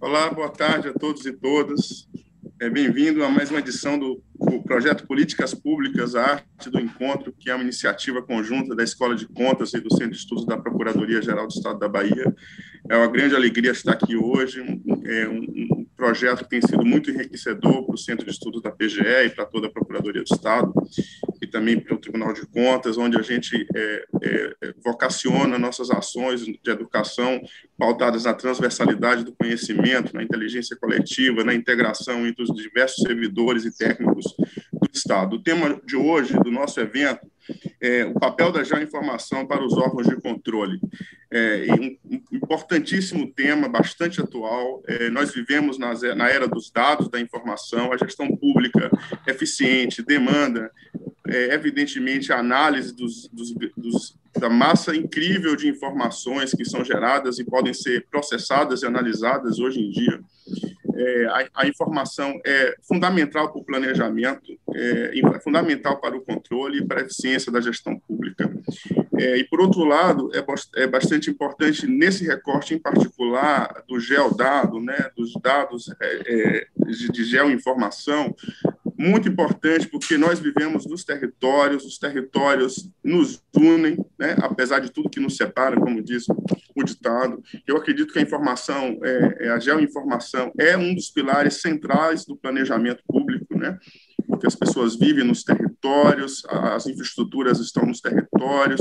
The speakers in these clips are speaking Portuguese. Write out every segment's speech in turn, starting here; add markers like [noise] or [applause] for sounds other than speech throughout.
Olá, boa tarde a todos e todas. É, Bem-vindo a mais uma edição do, do, projeto Políticas Públicas, a Arte do Encontro, que é uma iniciativa conjunta da Escola de Contas e do Centro de Estudos da Procuradoria-Geral do Estado da Bahia. É uma grande alegria estar aqui hoje, é um projeto que tem sido muito enriquecedor para o Centro de Estudos da PGE e para toda a Procuradoria do Estado, e também para o Tribunal de Contas, onde a gente é, é, é, vocaciona nossas ações de educação pautadas na transversalidade do conhecimento, na inteligência coletiva, na integração entre os diversos servidores e técnicos do Estado. O tema de hoje, do nosso evento, é, o papel da geoinformação para os órgãos de controle. É, um, importantíssimo tema, bastante atual. É, nós vivemos nas, na era dos dados, da informação, a gestão pública eficiente demanda, é, evidentemente, a análise dos, dos, dos, da massa incrível de informações que são geradas e podem ser processadas e analisadas hoje em dia é, a, a, informação é fundamental para o planejamento, é, é, fundamental para o controle e para a eficiência da gestão pública. É, e, por outro lado, é, é, bastante importante, nesse recorte em particular do geodado, né, dos dados é, é de, geoinformação, muito importante porque nós vivemos nos territórios, os territórios nos unem, né? apesar de tudo que nos separa, como diz o ditado. Eu acredito que a informação, é, é, a geoinformação é um dos pilares centrais do planejamento público, né? Porque as pessoas vivem nos territórios, as infraestruturas estão nos territórios,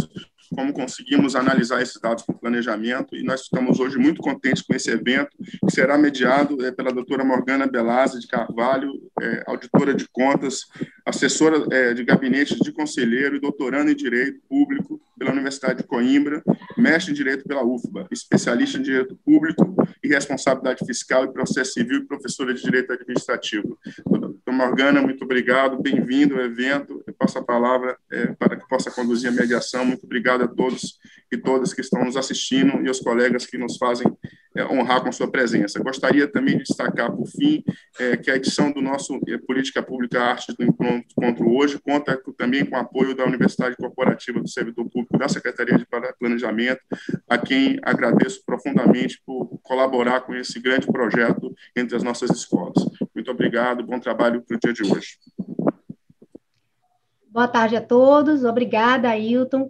como conseguimos analisar esses dados o planejamento, e nós estamos hoje muito contentes com esse evento, que será mediado é, pela doutora Morgana Belazzi de Carvalho, é, auditora de contas, assessora é, de gabinete de conselheiro e doutorando em Direito Público pela Universidade de Coimbra, mestre em Direito pela UFBA, especialista em Direito Público e Responsabilidade Fiscal e Processo Civil e professora de Direito Administrativo. Doutora Morgana, muito obrigado, bem-vindo ao evento, eu passo a palavra é, para que possa conduzir a mediação. Muito obrigado a todos e todas que estão nos assistindo e aos colegas que nos fazem é, honrar com sua presença. Gostaria também de destacar, por fim, é, que a edição do nosso é, Política Pública Arte do Encontro hoje conta também com o apoio da Universidade Corporativa do Servidor Público da Secretaria de Planejamento, a quem agradeço profundamente por colaborar com esse grande projeto entre as nossas escolas. Muito obrigado, bom trabalho para o dia de hoje. Boa tarde a todos, obrigada, Ailton.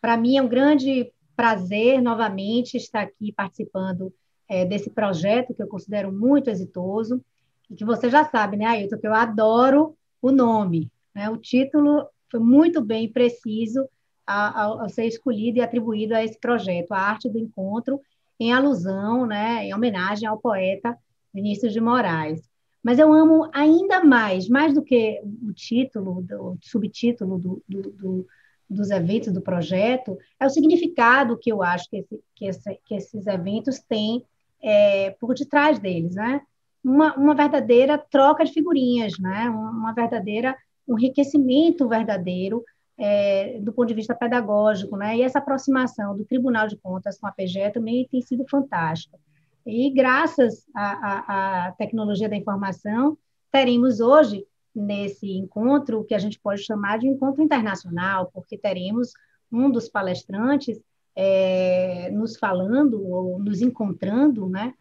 Para mim é um grande prazer novamente estar aqui participando é, desse projeto que eu considero muito exitoso e que você já sabe, né, Ailton, que eu adoro o nome. Né? O título foi muito bem preciso ao, ao ser escolhido e atribuído a esse projeto, a arte do encontro, em alusão, né, em homenagem ao poeta Vinícius de Moraes. Mas eu amo ainda mais, mais do que o título, o subtítulo do, do, do dos eventos do projeto é o significado que eu acho que, esse, que, esse, que esses eventos têm é, por detrás deles, né? Uma, uma verdadeira troca de figurinhas, né? Uma, verdadeira um enriquecimento verdadeiro é, do ponto de vista pedagógico, né? E essa aproximação do Tribunal de Contas com a PGE também tem sido fantástica. E graças à, à, à tecnologia da informação, teremos hoje nesse encontro, que a gente pode chamar de encontro internacional, porque teremos um dos palestrantes é, nos falando ou nos encontrando, né,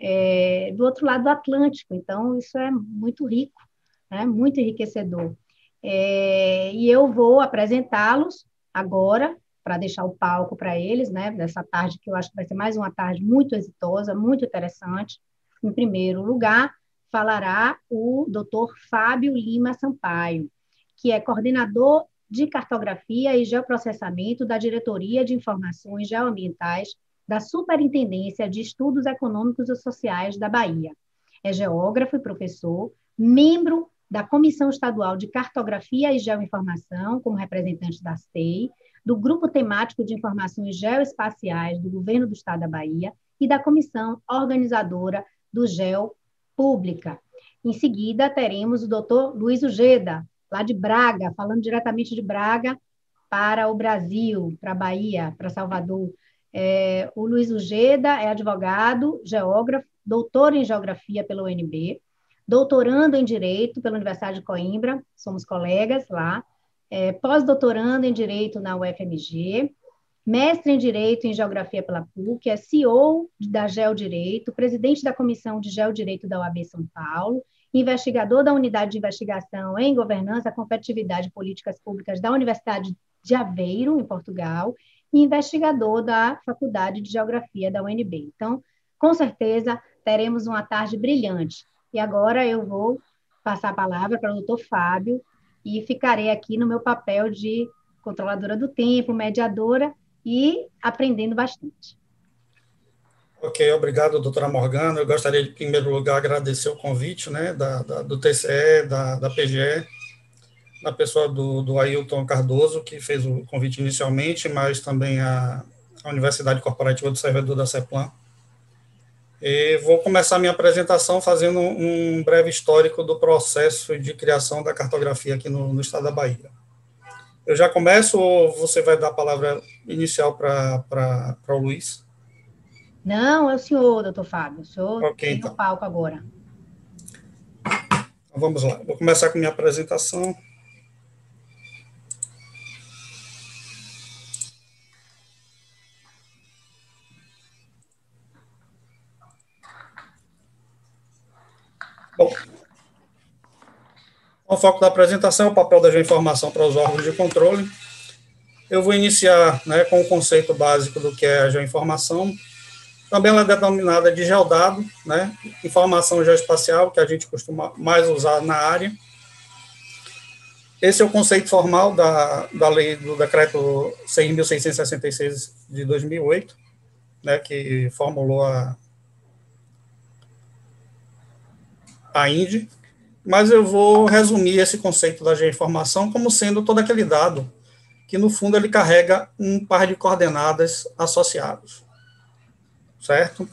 é, do outro lado do Atlântico. Então, isso é muito rico, né, muito enriquecedor. É, e eu vou apresentá-los agora, para deixar o palco para eles, né, dessa tarde, que eu acho que vai ser mais uma tarde muito exitosa, muito interessante. Em primeiro lugar, falará o doutor Fábio Lima Sampaio, que é coordenador de cartografia e geoprocessamento da Diretoria de Informações Geoambientais da Superintendência de Estudos Econômicos e Sociais da Bahia. É geógrafo e professor, membro da Comissão Estadual de Cartografia e Geoinformação, como representante da STEI, do Grupo Temático de Informações Geoespaciais do Governo do Estado da Bahia e da Comissão Organizadora do GEO pública. Em seguida, teremos o doutor Luiz Ujeda, lá de Braga, falando diretamente de Braga para o Brasil, para a Bahia, para Salvador. É, o Luiz Ujeda é advogado, geógrafo, doutor em geografia pela UNB, doutorando em Direito pela Universidade de Coimbra, somos colegas lá, é, pós-doutorando em Direito na UFMG, mestre em Direito em Geografia pela PUC, é CEO da Geodireito, presidente da Comissão de Geodireito da UAB São Paulo, investigador da Unidade de Investigação em Governança, Competitividade e Políticas Públicas da Universidade de Aveiro, em Portugal, e investigador da Faculdade de Geografia da UNB. Então, com certeza, teremos uma tarde brilhante. E agora eu vou passar a palavra para o doutor Fábio e ficarei aqui no meu papel de controladora do tempo, mediadora e aprendendo bastante. Ok, obrigado, doutora Morgana. Eu gostaria, de, em primeiro lugar, agradecer o convite né, da, da do TCE, da, da PGE, na pessoa do, do Ailton Cardoso, que fez o convite inicialmente, mas também a, a Universidade Corporativa do Servidor da CEPLAN. E vou começar minha apresentação fazendo um breve histórico do processo de criação da cartografia aqui no, no estado da Bahia. Eu já começo ou você vai dar a palavra inicial para o Luiz? Não, é o senhor, doutor Fábio. O senhor okay, tem então. o palco agora. Vamos lá. Vou começar com minha apresentação. Bom, o foco da apresentação o papel da geoinformação para os órgãos de controle. Eu vou iniciar né, com o conceito básico do que é a geoinformação, também ela é denominada de geodado, né? informação geoespacial, que a gente costuma mais usar na área. Esse é o conceito formal da, da lei do decreto 6.666 de 2008, né, que formulou a, a INDE, mas eu vou resumir esse conceito da geoinformação como sendo todo aquele dado que, no fundo, ele carrega um par de coordenadas associados certo?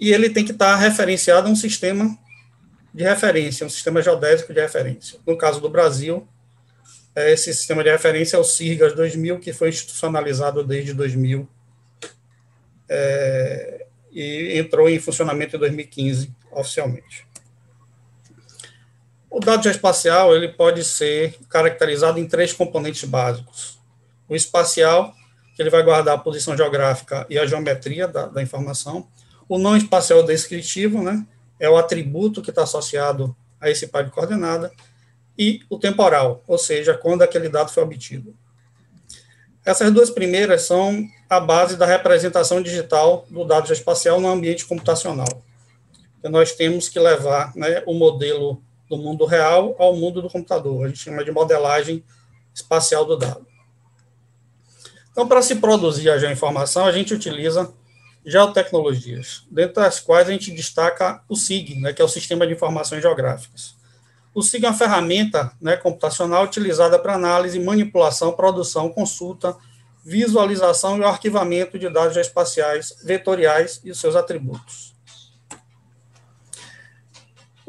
E ele tem que estar referenciado a um sistema de referência, um sistema geodésico de referência. No caso do Brasil, é, esse sistema de referência é o CIRGAS 2000, que foi institucionalizado desde 2000 é, e entrou em funcionamento em 2015, oficialmente. O dado geoespacial ele pode ser caracterizado em três componentes básicos. O espacial, que ele vai guardar a posição geográfica e a geometria da, da informação. O não espacial descritivo, né, é o atributo que está associado a esse par de coordenada, e o temporal, ou seja, quando aquele dado foi obtido. Essas duas primeiras são a base da representação digital do dado espacial no ambiente computacional. Nós temos que levar né, o modelo do mundo real ao mundo do computador. A gente chama de modelagem espacial do dado. Então, para se produzir a geoinformação, a gente utiliza geotecnologias, dentre das quais a gente destaca o SIG, né, que é o Sistema de Informações Geográficas. O SIG é uma ferramenta né, computacional utilizada para análise, manipulação, produção, consulta, visualização e arquivamento de dados geoespaciais, vetoriais e seus atributos.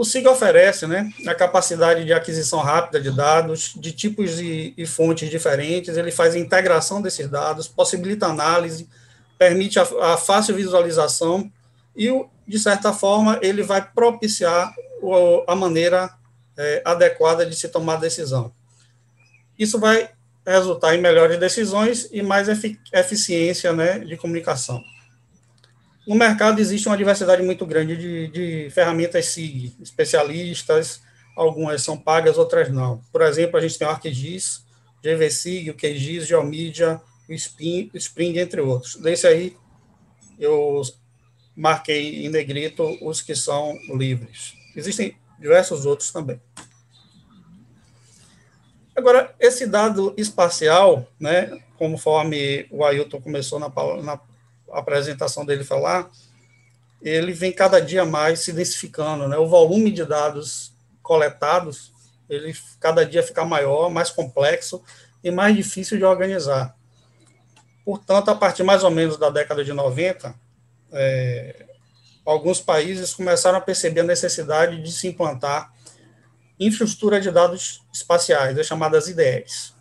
O SIG oferece né, a capacidade de aquisição rápida de dados, de tipos e, e fontes diferentes, ele faz a integração desses dados, possibilita análise, permite a, a fácil visualização e, de certa forma, ele vai propiciar a maneira é, adequada de se tomar decisão. Isso vai resultar em melhores decisões e mais eficiência né, de comunicação. No mercado existe uma diversidade muito grande de, de ferramentas SIG, especialistas, algumas são pagas, outras não. Por exemplo, a gente tem o ArcGIS, GVSIG, o QGIS, o Spring, o Spring, entre outros. Desse aí, eu marquei em negrito os que são livres. Existem diversos outros também. Agora, esse dado espacial, né, conforme o Ailton começou na, na apresentação dele falar, ele vem cada dia mais se densificando, né? O volume de dados coletados, ele cada dia fica maior, mais complexo e mais difícil de organizar. Portanto, a partir mais ou menos da década de 90, é, alguns países começaram a perceber a necessidade de se implantar infraestrutura de dados espaciais, as chamadas IDEs.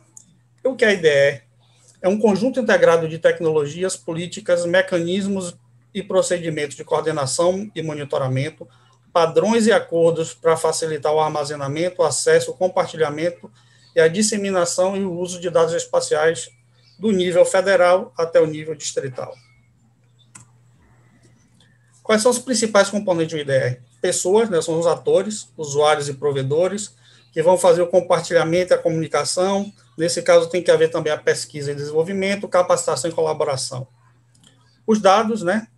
O que é IDE? É um conjunto integrado de tecnologias, políticas, mecanismos e procedimentos de coordenação e monitoramento padrões e acordos para facilitar o armazenamento, o acesso, o compartilhamento e a disseminação e o uso de dados espaciais do nível federal até o nível distrital. Quais são os principais componentes do IDR? Pessoas, né, são os atores, usuários e provedores, que vão fazer o compartilhamento e a comunicação. Nesse caso, tem que haver também a pesquisa e desenvolvimento, capacitação e colaboração. Os dados, né,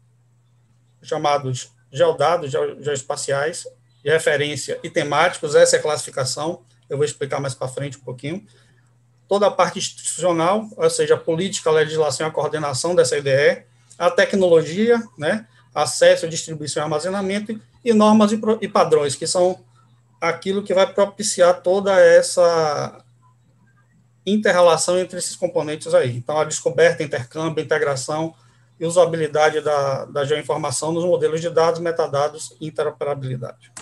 chamados geodados, geoespaciais, de referência e temáticos, essa é a classificação, eu vou explicar mais para frente um pouquinho. Toda a parte institucional, ou seja, a política, a legislação e a coordenação dessa IDE, a tecnologia, né, acesso, distribuição e armazenamento, e normas e, e padrões, que são aquilo que vai propiciar toda essa interrelação entre esses componentes aí. Então, a descoberta, intercâmbio, integração e usabilidade da, da geoinformação nos modelos de dados, metadados e interoperabilidade.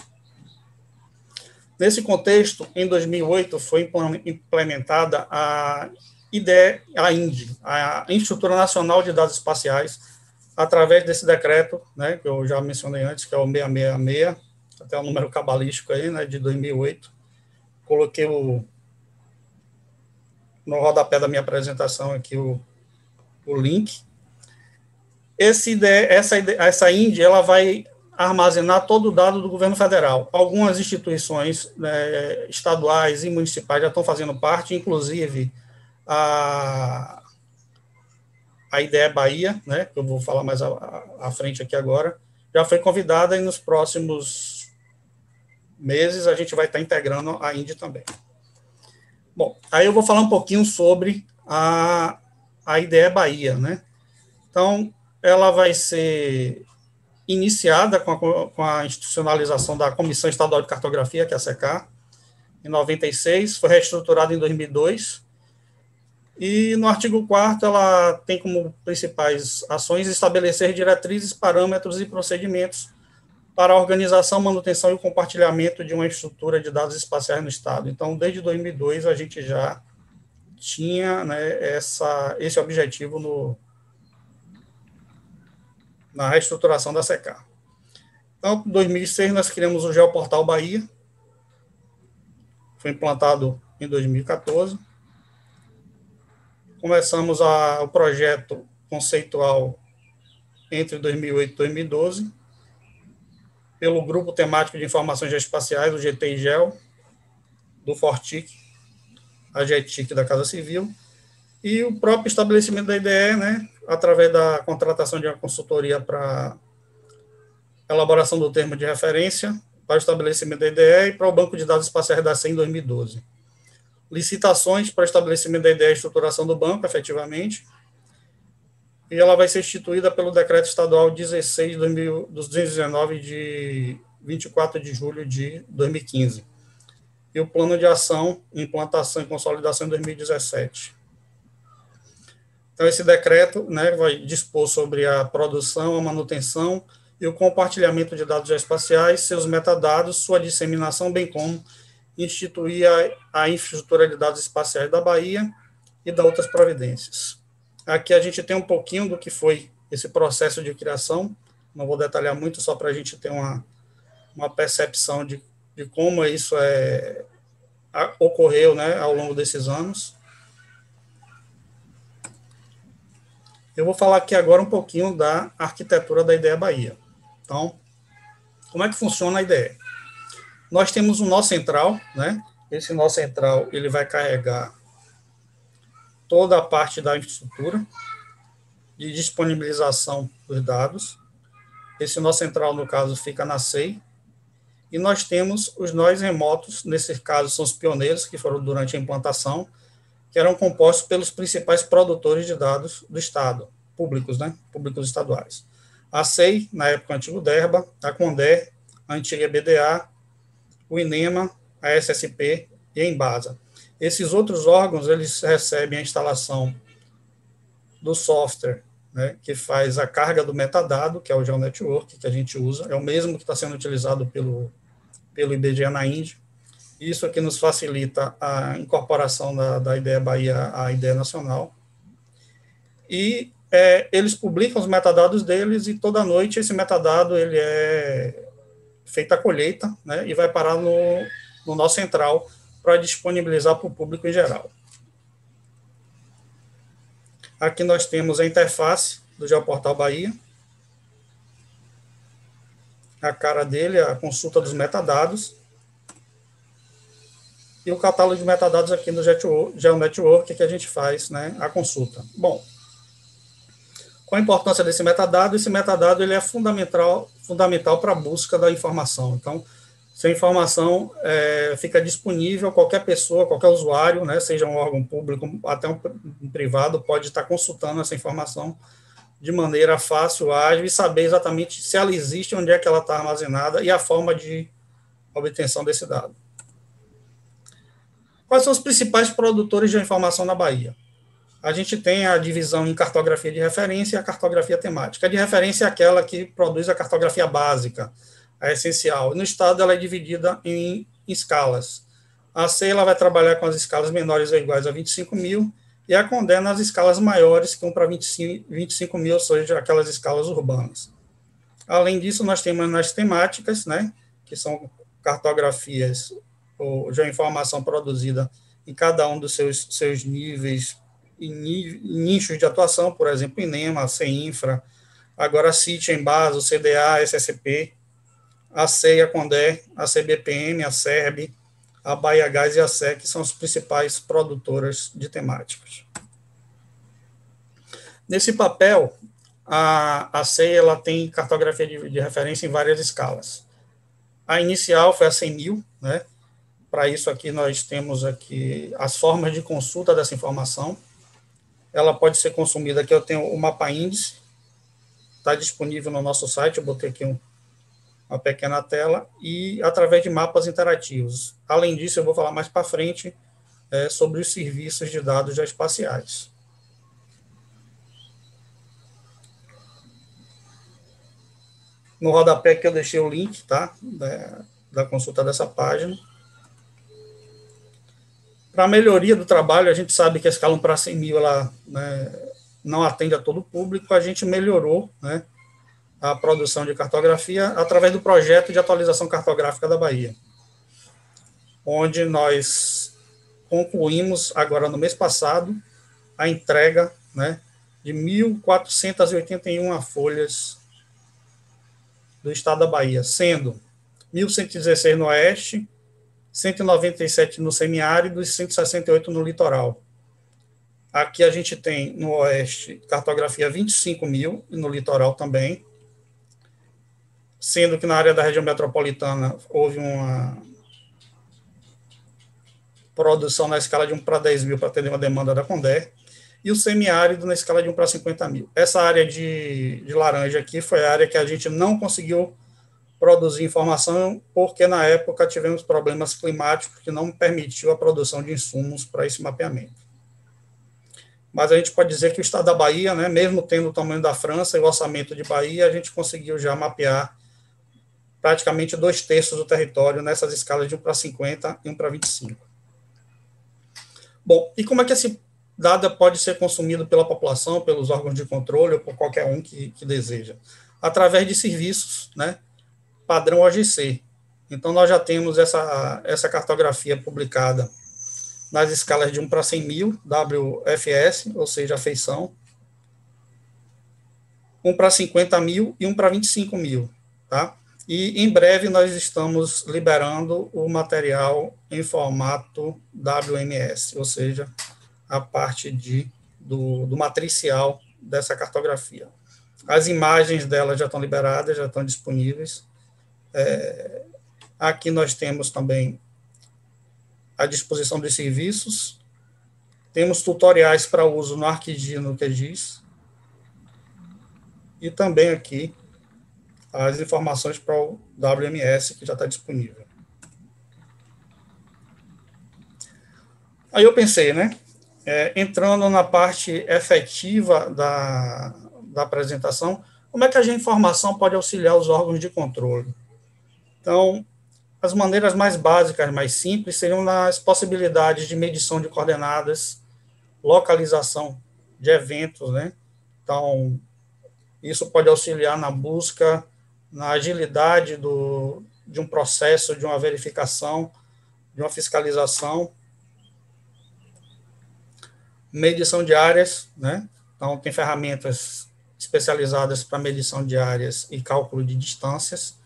Nesse contexto, em 2008, foi implementada a IDE, a INDE, a Infraestrutura Nacional de Dados Espaciais, através desse decreto, né, que eu já mencionei antes, que é o 666, até o número cabalístico aí, né, de 2008. Coloquei o, no rodapé da minha apresentação aqui o, o link. Esse essa, essa INDE, ela vai armazenar todo o dado do governo federal. Algumas instituições né, estaduais e municipais já estão fazendo parte, inclusive a, a ideia Bahia, né, que eu vou falar mais à frente aqui agora, já foi convidada e nos próximos meses a gente vai estar integrando a Índia também. Bom, aí eu vou falar um pouquinho sobre a, a ideia Bahia, né? Então, ela vai ser iniciada com a, com a institucionalização da Comissão Estadual de Cartografia, que é a SECAR, em 96, foi reestruturada em 2002, e no artigo 4 ela tem como principais ações estabelecer diretrizes, parâmetros e procedimentos para a organização, manutenção e compartilhamento de uma estrutura de dados espaciais no Estado. Então, desde 2002, a gente já tinha né, essa, esse objetivo no, na reestruturação da SECAR. Então, em 2006, nós criamos o Geoportal Bahia, foi implantado em 2014 começamos a, o projeto conceitual entre 2008 e 2012, pelo Grupo Temático de Informações Geoespaciais, o GTIGEL, do Fortic, a GETIC da Casa Civil, e o próprio estabelecimento da IDE, né, através da contratação de uma consultoria para elaboração do termo de referência para o estabelecimento da IDE e para o Banco de Dados Espaciais da CEM em 2012 licitações para estabelecimento da ideia e estruturação do banco, efetivamente, e ela vai ser instituída pelo decreto estadual 16 de 219 de 24 de julho de 2015 e o plano de ação, implantação e consolidação em 2017. Então, esse decreto né, vai dispor sobre a produção, a manutenção e o compartilhamento de dados geoespaciais, seus metadados, sua disseminação, bem como instituir a, a infraestrutura de dados espaciais da Bahia e da outras providências. Aqui a gente tem um pouquinho do que foi esse processo de criação, não vou detalhar muito, só para a gente ter uma, uma percepção de, de como isso é, a, ocorreu né, ao longo desses anos. Eu vou falar aqui agora um pouquinho da arquitetura da Ideia Bahia. Então, como é que funciona a ideia? Nós temos um nó central, né? Esse nó central ele vai carregar toda a parte da infraestrutura de disponibilização dos dados. Esse nó central, no caso, fica na SEI. E nós temos os nós remotos, nesse caso são os pioneiros que foram durante a implantação, que eram compostos pelos principais produtores de dados do Estado, públicos, né? Públicos estaduais. A SEI, na época antigo DERBA, a CONDER, a antiga BDA, o INEMA, a SSP e a Embasa. Esses outros órgãos, eles recebem a instalação do software, né, que faz a carga do metadado, que é o GeoNetwork, que a gente usa, é o mesmo que está sendo utilizado pelo, pelo IBGE na Índia. Isso aqui nos facilita a incorporação da, da ideia Bahia à ideia nacional. E é, eles publicam os metadados deles e toda noite esse metadado ele é feita a colheita, né, e vai parar no, no nosso central para disponibilizar para o público em geral. Aqui nós temos a interface do Geoportal Bahia, a cara dele, a consulta dos metadados, e o catálogo de metadados aqui no GeoNetwork que a gente faz né, a consulta. Bom, qual a importância desse metadado? Esse metadado ele é fundamental, fundamental para a busca da informação. Então, se a informação é, fica disponível, qualquer pessoa, qualquer usuário, né, seja um órgão público, até um, um privado, pode estar consultando essa informação de maneira fácil, ágil e saber exatamente se ela existe, onde é que ela está armazenada e a forma de obtenção desse dado. Quais são os principais produtores de informação na Bahia? a gente tem a divisão em cartografia de referência e a cartografia temática. A de referência é aquela que produz a cartografia básica, a essencial. No estado, ela é dividida em escalas. A C ela vai trabalhar com as escalas menores ou iguais a 25 mil, e a Condé nas escalas maiores, que vão para 25, 25 mil, ou seja, aquelas escalas urbanas. Além disso, nós temos nas temáticas, né, que são cartografias ou já informação produzida em cada um dos seus, seus níveis em nichos de atuação, por exemplo, INEMA, CINFRA, agora CIT, Embasa, o CDA, SSP, a CEI, a CONDE, a CBPM, a SERB, a Bahia Gás e a SEC são as principais produtoras de temáticas. Nesse papel, a, a CEI ela tem cartografia de, de referência em várias escalas. A inicial foi a 100 mil, né? Para isso aqui nós temos aqui as formas de consulta dessa informação, ela pode ser consumida. Aqui eu tenho o mapa índice, está disponível no nosso site, eu botei aqui um, uma pequena tela, e através de mapas interativos. Além disso, eu vou falar mais para frente é, sobre os serviços de dados geoespaciais. No rodapé que eu deixei o link, tá? Da, da consulta dessa página. Para melhoria do trabalho, a gente sabe que a escala 1 para 100 mil ela, né, não atende a todo o público, a gente melhorou né, a produção de cartografia através do projeto de atualização cartográfica da Bahia, onde nós concluímos, agora no mês passado, a entrega né, de 1.481 folhas do estado da Bahia, sendo 1.116 no oeste, 197 no semiárido e 168 no litoral. Aqui a gente tem no oeste cartografia 25 mil e no litoral também, sendo que na área da região metropolitana houve uma produção na escala de 1 para 10 mil para atender uma demanda da Condé, e o semiárido na escala de 1 para 50 mil. Essa área de, de laranja aqui foi a área que a gente não conseguiu produzir informação, porque na época tivemos problemas climáticos que não permitiu a produção de insumos para esse mapeamento. Mas a gente pode dizer que o estado da Bahia, né, mesmo tendo o tamanho da França e o orçamento de Bahia, a gente conseguiu já mapear praticamente dois terços do território nessas escalas de 1 para 50 e 1 para 25. Bom, e como é que esse dado pode ser consumido pela população, pelos órgãos de controle ou por qualquer um que, que deseja? Através de serviços, né, padrão OGC. Então, nós já temos essa, essa cartografia publicada nas escalas de 1 para 100 mil, WFS, ou seja, feição, 1 para 50 mil e 1 para 25 mil, tá? E em breve nós estamos liberando o material em formato WMS, ou seja, a parte de, do, do matricial dessa cartografia. As imagens dela já estão liberadas, já estão disponíveis. É, aqui nós temos também a disposição dos serviços, temos tutoriais para uso no ArcGIS que diz e também aqui as informações para o WMS, que já está disponível. Aí eu pensei, né, é, entrando na parte efetiva da, da apresentação, como é que a informação pode auxiliar os órgãos de controle? Então, as maneiras mais básicas, mais simples, seriam nas possibilidades de medição de coordenadas, localização de eventos, né? Então, isso pode auxiliar na busca, na agilidade do, de um processo, de uma verificação, de uma fiscalização. Medição de áreas, né? Então, tem ferramentas especializadas para medição de áreas e cálculo de distâncias.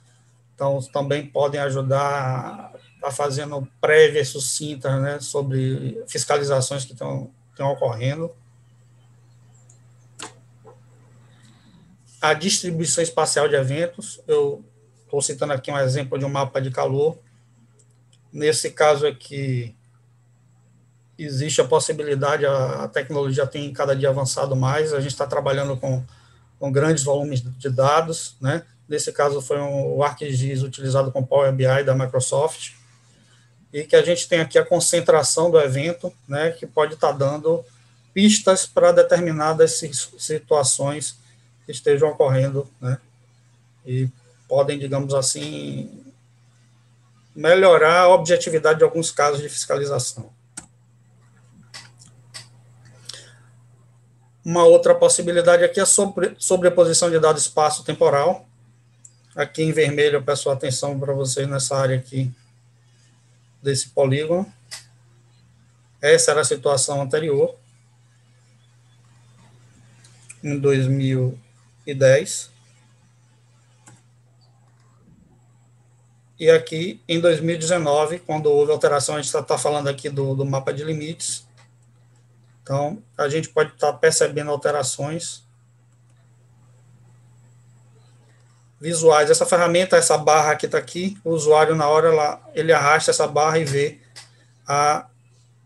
Então, também podem ajudar a fazendo prévias sucintas né, sobre fiscalizações que estão, estão ocorrendo. A distribuição espacial de eventos, eu estou citando aqui um exemplo de um mapa de calor. Nesse caso aqui, existe a possibilidade, a, tecnologia tem cada dia avançado mais, a gente está trabalhando com, com grandes volumes de dados, né? Nesse caso foi um, o ArcGIS utilizado com Power BI da Microsoft, e que a gente tem aqui a concentração do evento, né, que pode estar tá dando pistas para determinadas situações estejam ocorrendo, né? E podem, digamos assim, melhorar a objetividade de alguns casos de fiscalização. Uma outra possibilidade aqui é a sobre, sobreposição de dado espaço-temporal. Aqui em vermelho eu peço atenção para vocês nessa área aqui desse polígono. Essa era a situação anterior, em 2000, 2010. E aqui, em 2019, quando houve alteração, a gente está tá falando aqui do, do mapa de limites. Então, a gente pode estar tá percebendo alterações visuais. Essa ferramenta, essa barra que está aqui, o usuário, na hora, lá, ele arrasta essa barra e vê a,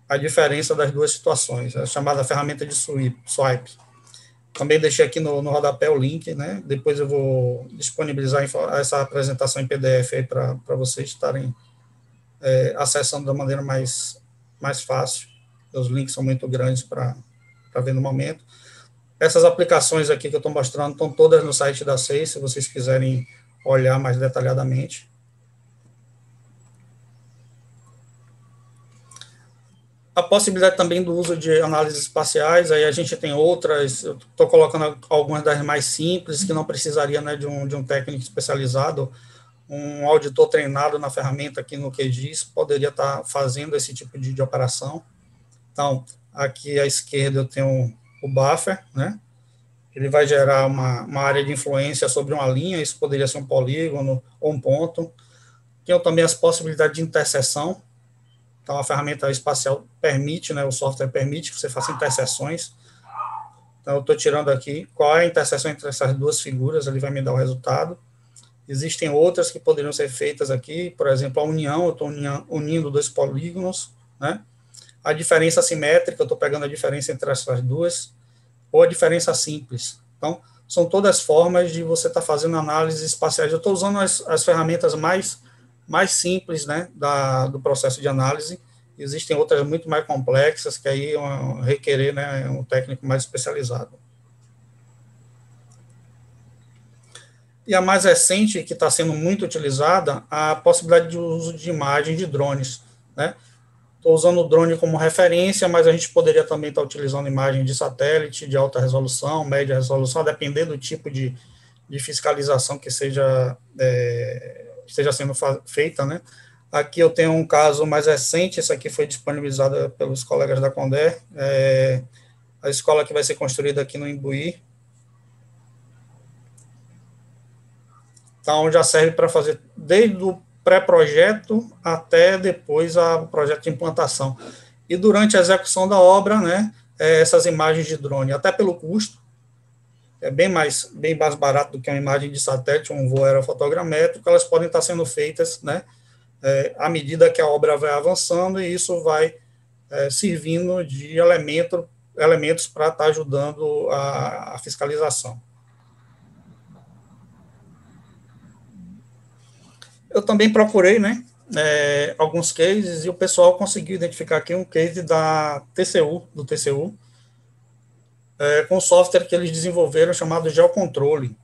a diferença das duas situações. É chamada ferramenta de swipe. Também deixei aqui no, no rodapé o link, né? Depois eu vou disponibilizar essa apresentação em PDF aí para vocês estarem é, acessando da maneira mais, mais fácil. Os links são muito grandes para ver no momento. Essas aplicações aqui que eu estou mostrando estão todas no site da SEI, se vocês quiserem olhar mais detalhadamente. A possibilidade também do uso de análises espaciais, aí a gente tem outras, estou colocando algumas das mais simples, que não precisaria né, de, um, de um técnico especializado, um auditor treinado na ferramenta aqui no QGIS poderia estar tá fazendo esse tipo de, de operação. Então, aqui à esquerda eu tenho o buffer, né? Ele vai gerar uma, uma área de influência sobre uma linha, isso poderia ser um polígono ou um ponto. Tem também as possibilidades de interseção, então, a ferramenta espacial permite, né, o software permite que você faça interseções. Então, eu estou tirando aqui qual é a interseção entre essas duas figuras, ele vai me dar o resultado. Existem outras que poderiam ser feitas aqui, por exemplo, a união, eu estou unindo dois polígonos, né? A diferença simétrica, eu estou pegando a diferença entre essas duas, ou a diferença simples. Então, são todas formas de você estar tá fazendo análises espaciais. Eu estou usando as, as ferramentas mais mais simples né, da, do processo de análise. Existem outras muito mais complexas que aí vão requerer né, um técnico mais especializado. E a mais recente, que está sendo muito utilizada, a possibilidade de uso de imagem de drones. Né? Estou usando o drone como referência, mas a gente poderia também estar tá utilizando imagem de satélite, de alta resolução, média resolução, dependendo do tipo de, de fiscalização que seja é, esteja sendo feita, né? Aqui eu tenho um caso mais recente, esse aqui foi disponibilizado pelos colegas da Condé, é, a escola que vai ser construída aqui no Imbuí. Então, já serve para fazer desde o pré-projeto até depois o projeto de implantação. E durante a execução da obra, né, é, essas imagens de drone, até pelo custo, é bem mais, bem mais barato do que uma imagem de satélite, um voo aerofotogramétrico, elas podem estar sendo feitas, né, é, à medida que a obra vai avançando, e isso vai é, servindo de elemento, elementos para estar ajudando a, a fiscalização. Eu também procurei, né, é, alguns cases, e o pessoal conseguiu identificar aqui um case da TCU, do TCU, é, com software que eles desenvolveram chamado Geocontrole.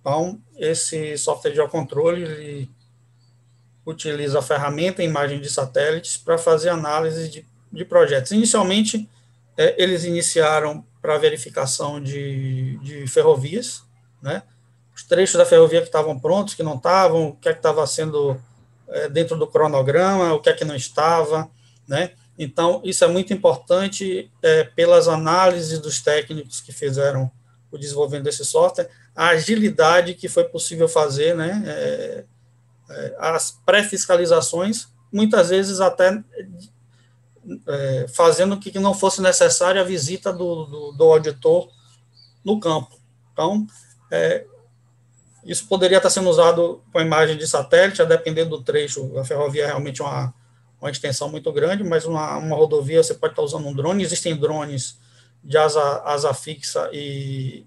Então, esse software de geocontrole ele utiliza a ferramenta imagem de satélites para fazer análise de, de projetos. Inicialmente, é, eles iniciaram para verificação de, de ferrovias, né? os trechos da ferrovia que estavam prontos, que não estavam, o que é que estava sendo é, dentro do cronograma, o que é que não estava, né? Então, isso é muito importante é, pelas análises dos técnicos que fizeram o desenvolvimento desse software, a agilidade que foi possível fazer, né? É, é, as pré-fiscalizações, muitas vezes até é, fazendo que não fosse necessária a visita do, do, do auditor no campo. Então, é, isso poderia estar sendo usado com a imagem de satélite, a depender do trecho. A ferrovia é realmente uma, uma extensão muito grande, mas uma, uma rodovia você pode estar usando um drone. Existem drones de asa, asa fixa e,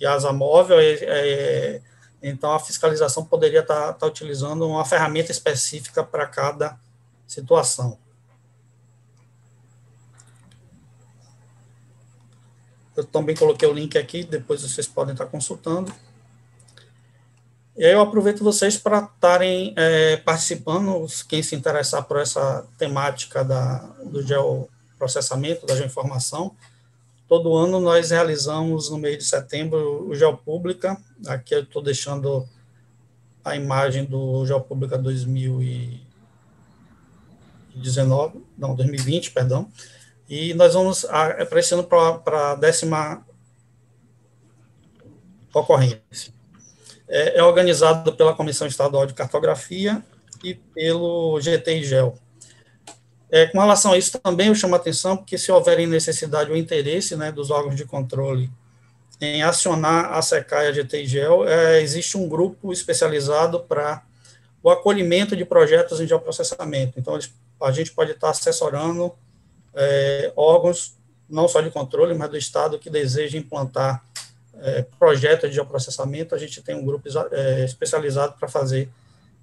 e asa móvel. É, é, então, a fiscalização poderia estar, estar utilizando uma ferramenta específica para cada situação. Eu também coloquei o link aqui, depois vocês podem estar consultando. E aí eu aproveito vocês para estarem é, participando, quem se interessar por essa temática da, do geoprocessamento, da geoinformação. Todo ano nós realizamos, no mês de setembro, o Geopública. Aqui eu estou deixando a imagem do Geopública 2019, não, 2020, perdão. E nós vamos, é para a décima ocorrência. É, é, organizado pela Comissão Estadual de Cartografia e pelo GTIGEL. É, com relação a isso, também eu chamo a atenção, porque se houver necessidade ou interesse né, dos órgãos de controle em acionar a SECA e a GTIGEL, é, existe um grupo especializado para o acolhimento de projetos em geoprocessamento. Então, a gente pode estar assessorando é, órgãos, não só de controle, mas do Estado, que desejam implantar é, projetos de geoprocessamento. A gente tem um grupo é, especializado para fazer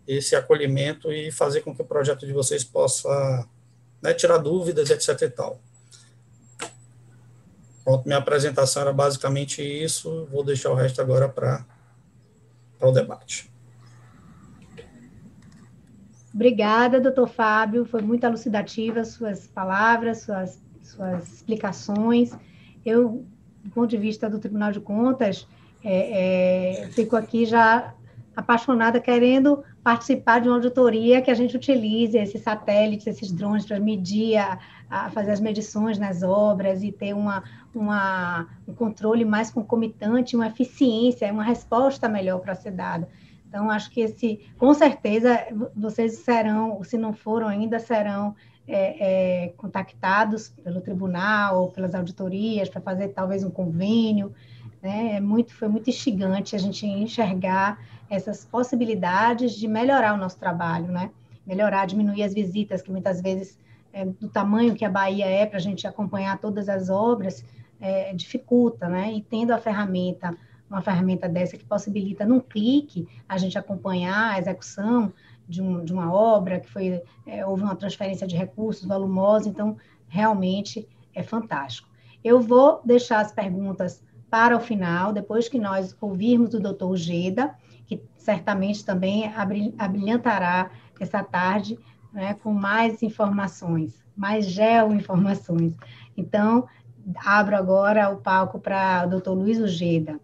esse acolhimento e fazer com que o projeto de vocês possa né, tirar dúvidas, etc. e tal. Pronto, minha apresentação era basicamente isso. Vou deixar o resto agora para o debate. Obrigada, doutor Fábio. Foi muito elucidativa suas palavras, suas, suas explicações. Eu, do ponto de vista do Tribunal de Contas, é, é, fico aqui já apaixonada, querendo participar de uma auditoria que a gente utilize esses satélites, esses drones para medir, a, a, fazer as medições nas obras e ter uma, uma, um controle mais concomitante, uma eficiência, uma resposta melhor para ser dada. Então, acho que esse, com certeza, vocês serão, se não foram ainda, serão é, é, contactados pelo tribunal ou pelas auditorias para fazer talvez um convênio. Né? É muito, foi muito instigante a gente enxergar essas possibilidades de melhorar o nosso trabalho, né? melhorar, diminuir as visitas, que muitas vezes, é, do tamanho que a Bahia é para a gente acompanhar todas as obras, é, dificulta, né? E tendo a ferramenta uma ferramenta dessa que possibilita, num clique, a gente acompanhar a execução de, um, de uma obra, que foi, é, houve uma transferência de recursos volumosa, então, realmente é fantástico. Eu vou deixar as perguntas para o final, depois que nós ouvirmos do doutor Geda, que certamente também abrilhantará essa tarde né, com mais informações, mais geoinformações. Então, abro agora o palco para o doutor Luiz Ugeda.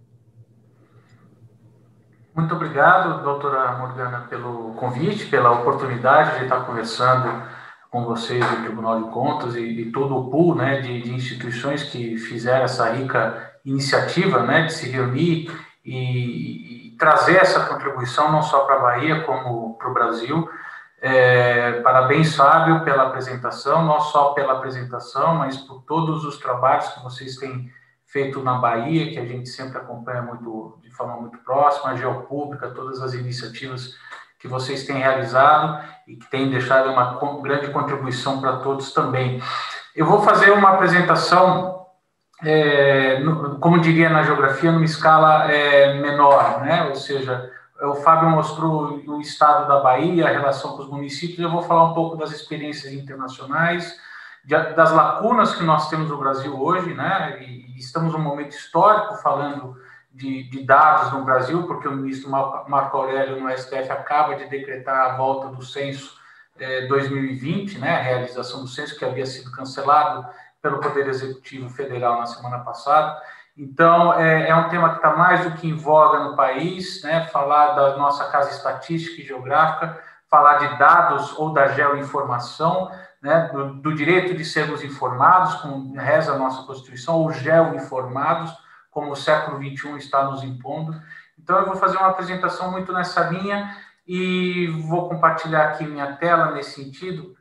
Muito obrigado, doutora Morgana, pelo convite, pela oportunidade de estar conversando com vocês do Tribunal de Contas e, e todo o pool né, de, de, instituições que fizeram essa rica iniciativa né, de se reunir e, e trazer essa contribuição não só para a Bahia, como para o Brasil. É, parabéns, Fábio, pela apresentação, não só pela apresentação, mas por todos os trabalhos que vocês têm feito na Bahia, que a gente sempre acompanha muito de forma muito próxima, a Geopública, todas as iniciativas que vocês têm realizado e que têm deixado uma grande contribuição para todos também. Eu vou fazer uma apresentação, é, no, como diria na geografia, numa escala é, menor, né? ou seja, o Fábio mostrou o estado da Bahia, a relação com os municípios, eu vou falar um pouco das experiências internacionais, das lacunas que nós temos no Brasil hoje, né? E estamos num momento histórico falando de, de, dados no Brasil, porque o ministro Marco Aurélio no STF acaba de decretar a volta do censo eh, 2020, né? A realização do censo que havia sido cancelado pelo Poder Executivo Federal na semana passada. Então, é, é um tema que está mais do que em voga no país, né? falar da nossa casa estatística e geográfica, falar de dados ou da geoinformação, né? do, do direito de sermos informados, como reza a nossa Constituição, ou geoinformados, como o século XXI está nos impondo. Então, eu vou fazer uma apresentação muito nessa linha e vou compartilhar aqui minha tela nesse sentido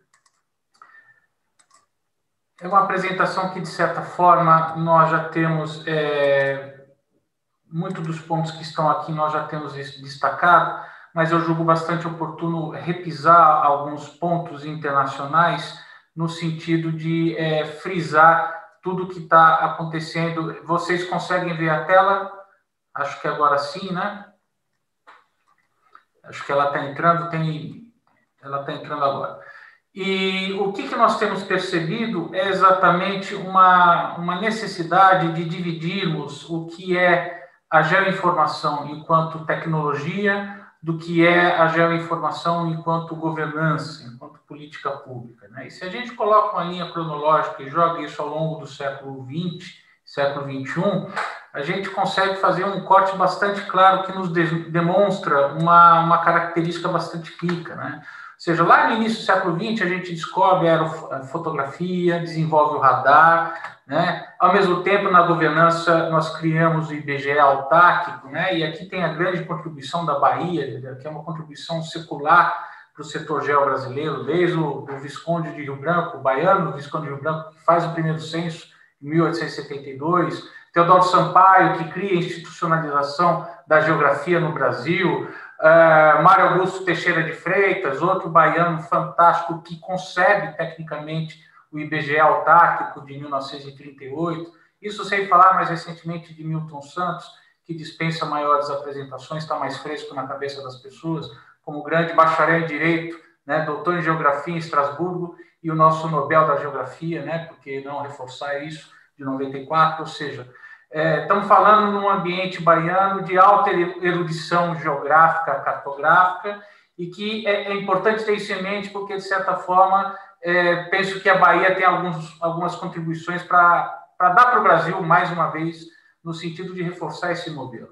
é uma apresentação que, de certa forma, nós já temos, é, muitos dos pontos que estão aqui nós já temos destacado, mas eu julgo bastante oportuno repisar alguns pontos internacionais no sentido de é, frisar tudo que está acontecendo. Vocês conseguem ver a tela? Acho que agora sim, né? Acho que ela está entrando, tem, ela está entrando agora. E o que, que nós temos percebido é exatamente uma, uma necessidade de dividirmos o que é a geoinformação enquanto tecnologia do que é a geoinformação enquanto governança, enquanto política pública. Né? E se a gente coloca uma linha cronológica e joga isso ao longo do século XX, século XXI, a gente consegue fazer um corte bastante claro que nos de demonstra uma, uma característica bastante rica. Né? seja, lá no início do século XX, a gente descobre a fotografia, desenvolve o radar, né? Ao mesmo tempo, na governança, nós criamos o IBGE autárquico, né? E aqui tem a grande contribuição da Bahia, que é uma contribuição secular para o setor geo brasileiro, desde o, o Visconde de Rio Branco, o baiano, o Visconde de Rio Branco, que faz o primeiro censo em 1872, Teodoro Sampaio, que cria a institucionalização da geografia no Brasil, Uh, Mário Augusto Teixeira de Freitas, outro baiano fantástico que concebe tecnicamente o IBGE autárquico de 1938. Isso sem falar mais recentemente de Milton Santos, que dispensa maiores apresentações, está mais fresco na cabeça das pessoas, como grande bacharel em Direito, né, doutor em Geografia em Estrasburgo e o nosso Nobel da Geografia, né, porque não reforçar isso, de 94, ou seja, é, estamos falando num ambiente baiano de alta erudição geográfica, cartográfica, e que é, é importante ter isso em mente, porque, de certa forma, é, penso que a Bahia tem alguns, algumas contribuições para dar para o Brasil, mais uma vez, no sentido de reforçar esse modelo.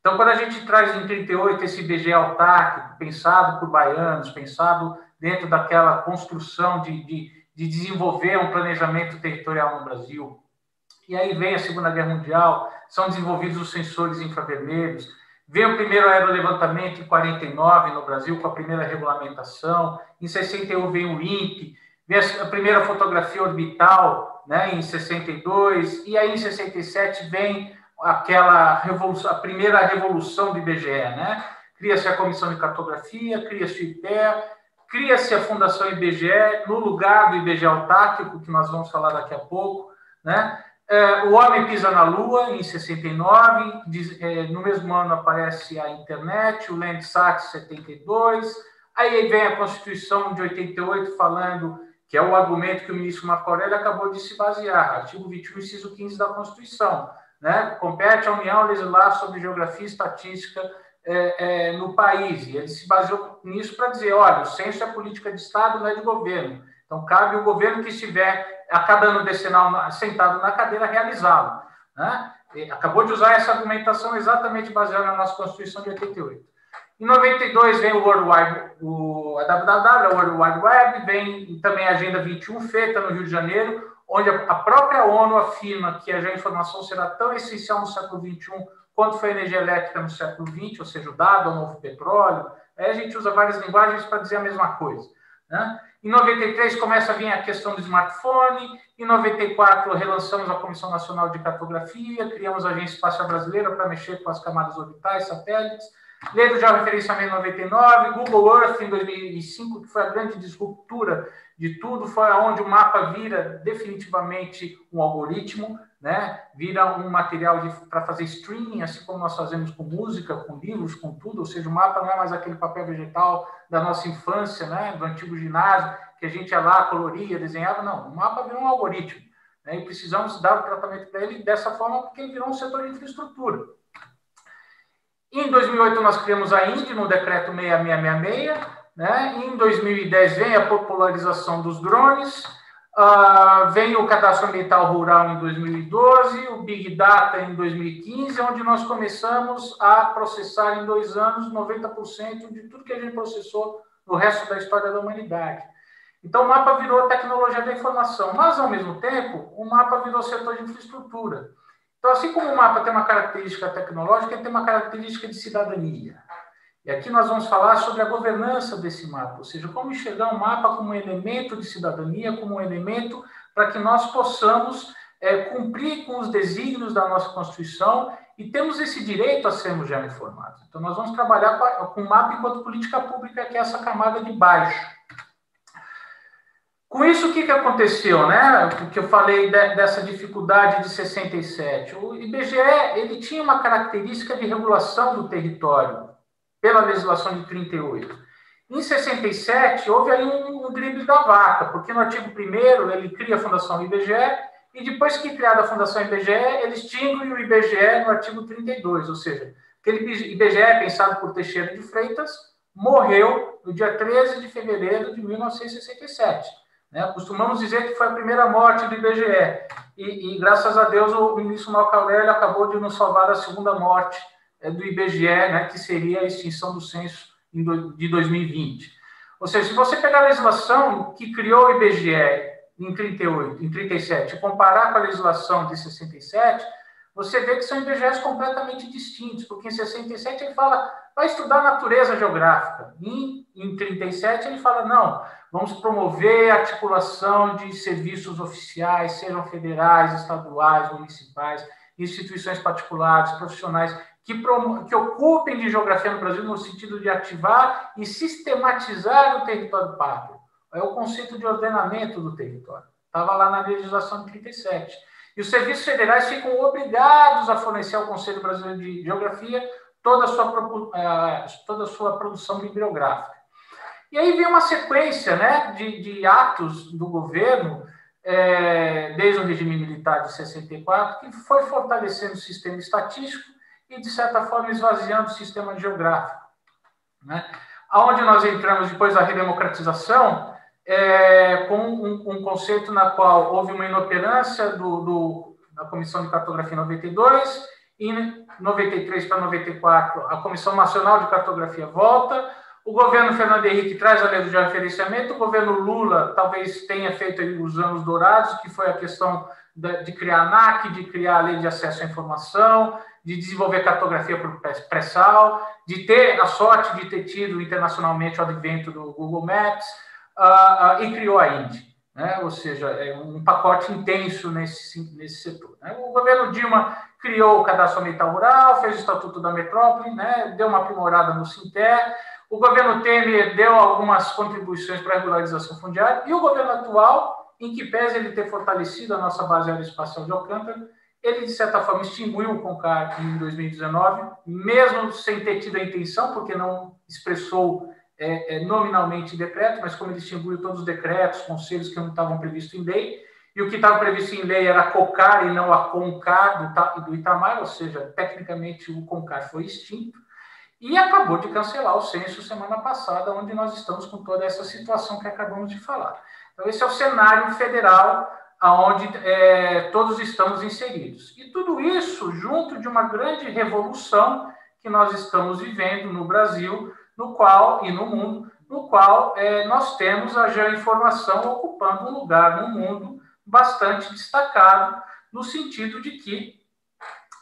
Então, quando a gente traz em 38 esse IBGE autárquico, pensado por baianos, pensado dentro daquela construção de, de, de desenvolver um planejamento territorial no Brasil, e aí vem a Segunda Guerra Mundial, são desenvolvidos os sensores infravermelhos, vem o primeiro aerolevantamento em 49 no Brasil, com a primeira regulamentação, em 61 vem o INPE, a primeira fotografia orbital, né, em 62, e aí em 67 vem aquela revolução, a primeira revolução do IBGE, né? Cria-se a Comissão de Cartografia, cria-se o IPEA, cria-se a Fundação IBGE, no lugar do IBGE autárquico, que nós vamos falar daqui a pouco, né? É, o Homem Pisa na Lua, em 69. Diz, é, no mesmo ano aparece a internet, o Landsat 72. Aí vem a Constituição de 88 falando que é o argumento que o ministro Marco Aurélio acabou de se basear, artigo 21, inciso 15 da Constituição. Né? Compete à União legislar sobre geografia e estatística é, é, no país. E ele se baseou nisso para dizer: olha, o censo é política de Estado, não é de governo. Então, cabe o governo que estiver a cada ano decenal sentado na cadeira realizá-lo. Né? Acabou de usar essa argumentação exatamente baseada na nossa Constituição de 88. Em 92 vem o World Wide, o, a WWW, a World Wide Web, vem também a Agenda 21, feita no Rio de Janeiro, onde a própria ONU afirma que a geoinformação será tão essencial no século XXI quanto foi a energia elétrica no século XX, ou seja, o dado, o novo petróleo. Aí a gente usa várias linguagens para dizer a mesma coisa. Né? Em 93 começa a vir a questão do smartphone. Em 94 relançamos a Comissão Nacional de Cartografia, criamos a Agência Espacial Brasileira para mexer com as camadas orbitais, satélites. Lendo já referenciamento em 99, Google Earth em 2005, que foi a grande disruptura de tudo, foi onde o mapa vira definitivamente um algoritmo, né? Vira um material para fazer streaming, assim como nós fazemos com música, com livros, com tudo. Ou seja, o mapa não é mais aquele papel vegetal da nossa infância, né? Do antigo ginásio, que a gente ia lá, coloria, desenhava. Não, o mapa virou um algoritmo. Né? E precisamos dar o tratamento para ele dessa forma, porque ele virou um setor de infraestrutura. Em 2008, nós criamos a INDE no decreto 6666. Né? Em 2010, vem a popularização dos drones Uh, vem o cadastro ambiental rural em 2012, o Big Data em 2015, onde nós começamos a processar em dois anos 90% de tudo que a gente processou no resto da história da humanidade. Então, o mapa virou tecnologia da informação, mas, ao mesmo tempo, o mapa virou setor de infraestrutura. Então, assim como o mapa tem uma característica tecnológica, ele tem uma característica de cidadania. E aqui nós vamos falar sobre a governança desse mapa, ou seja, como enxergar o mapa como um elemento de cidadania, como um elemento para que nós possamos é, cumprir com os desígnios da nossa Constituição e temos esse direito a sermos já informados. Então, nós vamos trabalhar com o mapa enquanto política pública, que é essa camada de baixo. Com isso, o que, que aconteceu, né? Que eu falei de, dessa dificuldade de 67. O IBGE ele tinha uma característica de regulação do território pela legislação de 38. Em 67, houve aí um, um drible da vaca, porque no artigo 1 ele cria a Fundação IBGE e depois que criada a Fundação IBGE, ele extingue o IBGE no artigo 32, ou seja, aquele IBGE pensado por Teixeira de Freitas morreu no dia 13 de fevereiro de 1967. Né? Costumamos dizer que foi a primeira morte do IBGE. E, e graças a Deus, o ministro Marco acabou de nos salvar da segunda morte é, do IBGE, né, que seria a extinção do censo de 2020. Ou seja, se você pegar a legislação que criou o IBGE em 38, em 37, e comparar com a legislação de 67, você vê que são IBGEs completamente distintos, porque em 67 ele fala, vai estudar natureza geográfica. E em 37 ele fala, não, vamos promover a articulação de serviços oficiais, sejam federais, estaduais, municipais, instituições particulares, profissionais, que, que ocupem de geografia no Brasil no sentido de ativar e sistematizar o território pátrio. É o conceito de ordenamento do território. Estava lá na legislação de 37. E os serviços federais ficam obrigados a fornecer ao Conselho Brasileiro de Geografia toda a sua, eh, toda a sua produção bibliográfica. E aí vem uma sequência né, de, de atos do governo, é, desde o regime militar de 64, que foi fortalecendo o sistema estatístico e, de certa forma, esvaziando o sistema geográfico. Né? Onde nós entramos depois da redemocratização, é, com um, um, conceito na qual houve uma inoperância do, do, da Comissão de Cartografia em 92, e em 93 para 94 a Comissão Nacional de Cartografia volta, o governo Fernando Henrique traz a lei de referenciamento, o governo Lula talvez tenha feito os anos dourados, que foi a questão de criar a ANAC, de criar a lei de acesso à informação, de desenvolver cartografia por pré-sal, de ter a sorte de ter tido internacionalmente o advento do Google Maps, uh, uh, e criou a Indy. Né? Ou seja, é um pacote intenso nesse, nesse setor. Né? O governo Dilma criou o cadastro ambiental rural, fez o Estatuto da Metrópole, né? deu uma aprimorada no Sinter, o governo Temer deu algumas contribuições para a regularização fundiária. E o governo atual, em que pese ele ter fortalecido a nossa base aeroespacial de Alcântara, ele, de certa forma, extinguiu o CONCAR em 2019, mesmo sem ter tido a intenção, porque não expressou é, é, nominalmente decreto, mas como ele extinguiu todos os decretos, conselhos que não estavam previstos em lei, e o que estava previsto em lei era a COCAR e não a CONCAR do, do Itamar, ou seja, tecnicamente o CONCAR foi extinto, e acabou de cancelar o censo semana passada, onde nós estamos com toda essa situação que acabamos de falar. Então, esse é o cenário federal onde é, todos estamos inseridos. E tudo isso junto de uma grande revolução que nós estamos vivendo no Brasil, no qual e no mundo, no qual é, nós temos a geoinformação ocupando um lugar no mundo bastante destacado, no sentido de que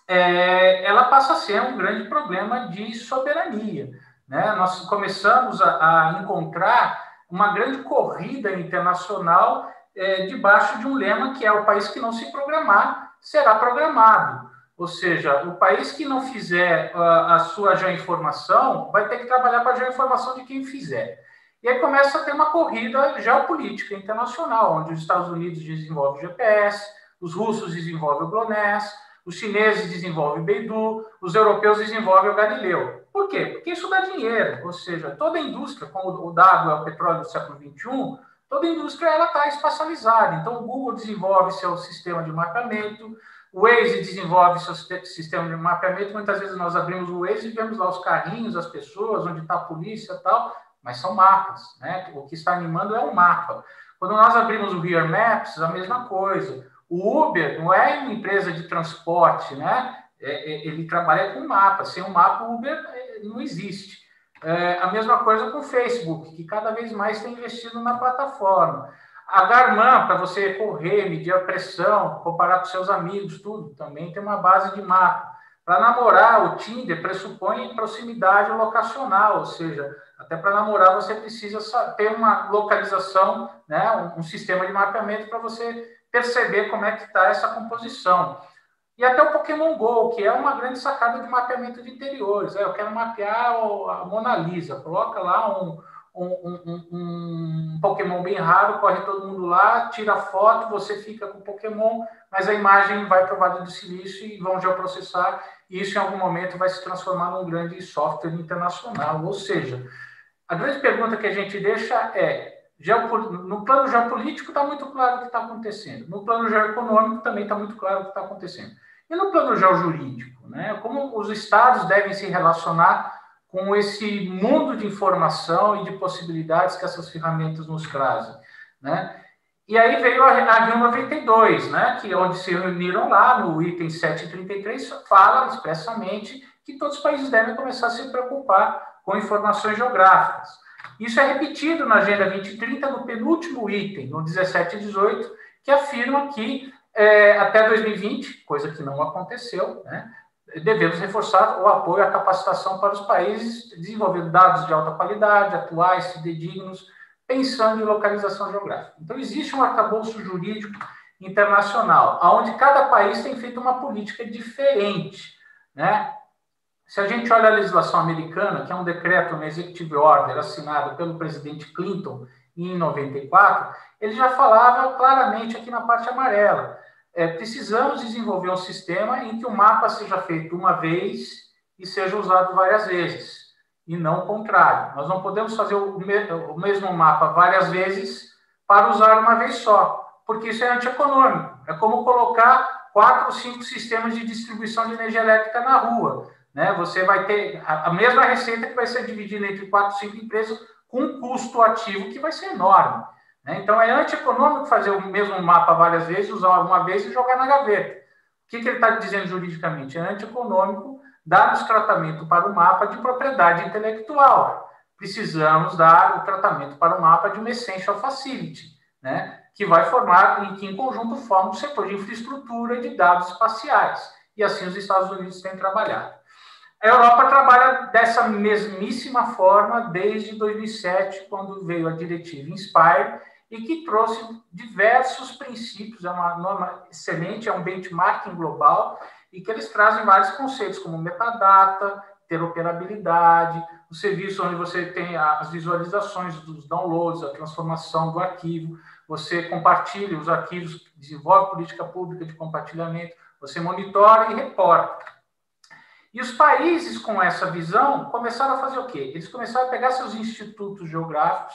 é, ela passa a ser um grande problema de soberania. Né? Nós começamos a, a encontrar uma grande corrida internacional é, debaixo de um lema que é o país que não se programar será programado. Ou seja, o país que não fizer a, a sua geoinformação vai ter que trabalhar com a geoinformação de quem fizer. E aí começa a ter uma corrida geopolítica internacional, onde os Estados Unidos desenvolvem o GPS, os russos desenvolvem o GLONASS, os chineses desenvolvem o Beidou, os europeus desenvolvem o Galileu. Por quê? Porque isso dá dinheiro, ou seja, toda indústria, como o dado é o petróleo do século XXI, toda indústria ela está espacializada. Então, o Google desenvolve seu sistema de mapeamento, o Waze desenvolve seu sistema de mapeamento. Muitas vezes nós abrimos o Waze e vemos lá os carrinhos, as pessoas, onde está a polícia e tal, mas são mapas. Né? O que está animando é um mapa. Quando nós abrimos o Here Maps, a mesma coisa. O Uber não é uma empresa de transporte, né? É, é, ele trabalha com mapa. Sem um mapa, o Uber é, não existe. É, a mesma coisa com o Facebook, que cada vez mais tem investido na plataforma. A Garmin, para você correr, medir a pressão, comparar com seus amigos, tudo, também tem uma base de mapa. Para namorar, o Tinder pressupõe proximidade locacional, ou seja, até para namorar você precisa ter uma localização, né, um, um sistema de mapeamento para você perceber como é que está essa composição. E até o Pokémon GO, que é uma grande sacada de mapeamento de interiores. É, eu quero mapear a Mona Lisa, coloca lá um, um, um, um, Pokémon bem raro, corre todo mundo lá, tira foto, você fica com o Pokémon, mas a imagem vai para o Vale do Silício e vão geoprocessar, e isso em algum momento vai se transformar num grande software internacional. Ou seja, a grande pergunta que a gente deixa é no plano geopolítico está muito claro o que está acontecendo. No plano geoeconômico também está muito claro o que está acontecendo. E no plano geojurídico, né? como os estados devem se relacionar com esse mundo de informação e de possibilidades que essas ferramentas nos trazem. Né? E aí veio a, a Rio 92, né? que é onde se reuniram lá, no item 733, fala expressamente que todos os países devem começar a se preocupar com informações geográficas. Isso é repetido na Agenda 2030, no penúltimo item, no 17 e 18, que afirma que é, até 2020, coisa que não aconteceu, né, devemos reforçar o apoio à capacitação para os países, desenvolvendo dados de alta qualidade, atuais, fidedignos, pensando em localização geográfica. Então, existe um arcabouço jurídico internacional, onde cada país tem feito uma política diferente. Né? Se a gente olha a legislação americana, que é um decreto, um executive order assinado pelo presidente Clinton em 94, ele já falava claramente aqui na parte amarela. É, precisamos desenvolver um sistema em que o mapa seja feito uma vez e seja usado várias vezes, e não o contrário. Nós não podemos fazer o, me o mesmo mapa várias vezes para usar uma vez só, porque isso é antieconômico. É como colocar quatro ou cinco sistemas de distribuição de energia elétrica na rua né, você vai ter a, mesma receita que vai ser dividida entre quatro, cinco empresas com um custo ativo que vai ser enorme. Né? Então, é antieconômico fazer o mesmo mapa várias vezes, usar uma vez e jogar na gaveta. O que, que ele está dizendo juridicamente? É antieconômico dar o tratamento para o mapa de propriedade intelectual. Precisamos dar o tratamento para o mapa de uma essential facility, né? que vai formar, em que em conjunto forma o setor de infraestrutura de dados espaciais. E assim os Estados Unidos têm trabalhado. A Europa trabalha dessa mesmíssima forma desde 2007, quando veio a diretiva Inspire, e que trouxe diversos princípios, é uma norma excelente, é um benchmarking global, e que eles trazem vários conceitos, como metadata, interoperabilidade, o serviço onde você tem as visualizações dos downloads, a transformação do arquivo, você compartilha os arquivos, desenvolve política pública de compartilhamento, você monitora e reporta. E os países com essa visão começaram a fazer o quê? Eles começaram a pegar seus institutos geográficos,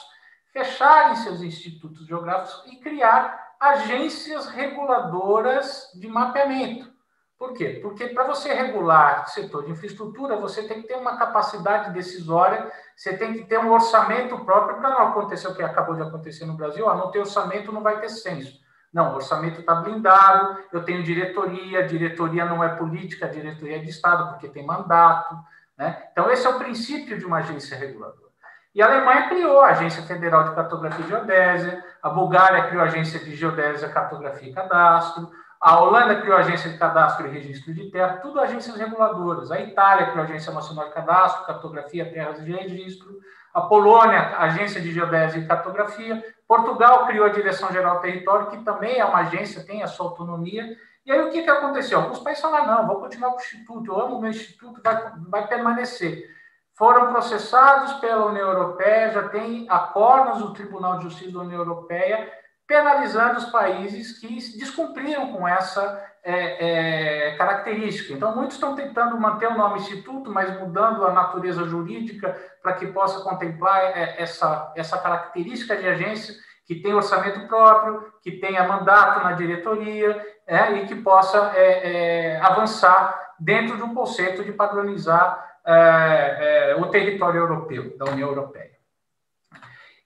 fecharem seus institutos geográficos e criar agências reguladoras de mapeamento. Por quê? Porque para você regular o setor de infraestrutura, você tem que ter uma capacidade decisória, você tem que ter um orçamento próprio para não acontecer o que acabou de acontecer no Brasil. Ah, não ter orçamento, não vai ter censo. Não, o orçamento está blindado, eu tenho diretoria, diretoria não é política, diretoria é de Estado, porque tem mandato. Né? Então, esse é o princípio de uma agência reguladora. E a Alemanha criou a Agência Federal de Cartografia e Geodésia, a Bulgária criou a Agência de Geodésia, Cartografia e Cadastro, a Holanda criou a Agência de Cadastro e Registro de Terra, tudo agências reguladoras. A Itália criou a Agência Nacional de Cadastro, Cartografia, Terras e Registro. A Polônia, Agência de Geodésia e Cartografia. Portugal criou a Direção-Geral do Território, que também é uma agência, tem a sua autonomia. E aí o que, que aconteceu? Alguns países falaram, não, vou continuar com o Instituto, eu amo o meu Instituto, vai, vai permanecer. Foram processados pela União Europeia, já tem acordos do Tribunal de Justiça da União Europeia penalizando os países que descumpriram com essa é, é, característica. Então, muitos estão tentando manter o nome Instituto, mas mudando a natureza jurídica para que possa contemplar é, essa, essa característica de agência que tem orçamento próprio, que tenha mandato na diretoria é, e que possa é, é, avançar dentro de um conceito de padronizar o território europeu, da União Europeia.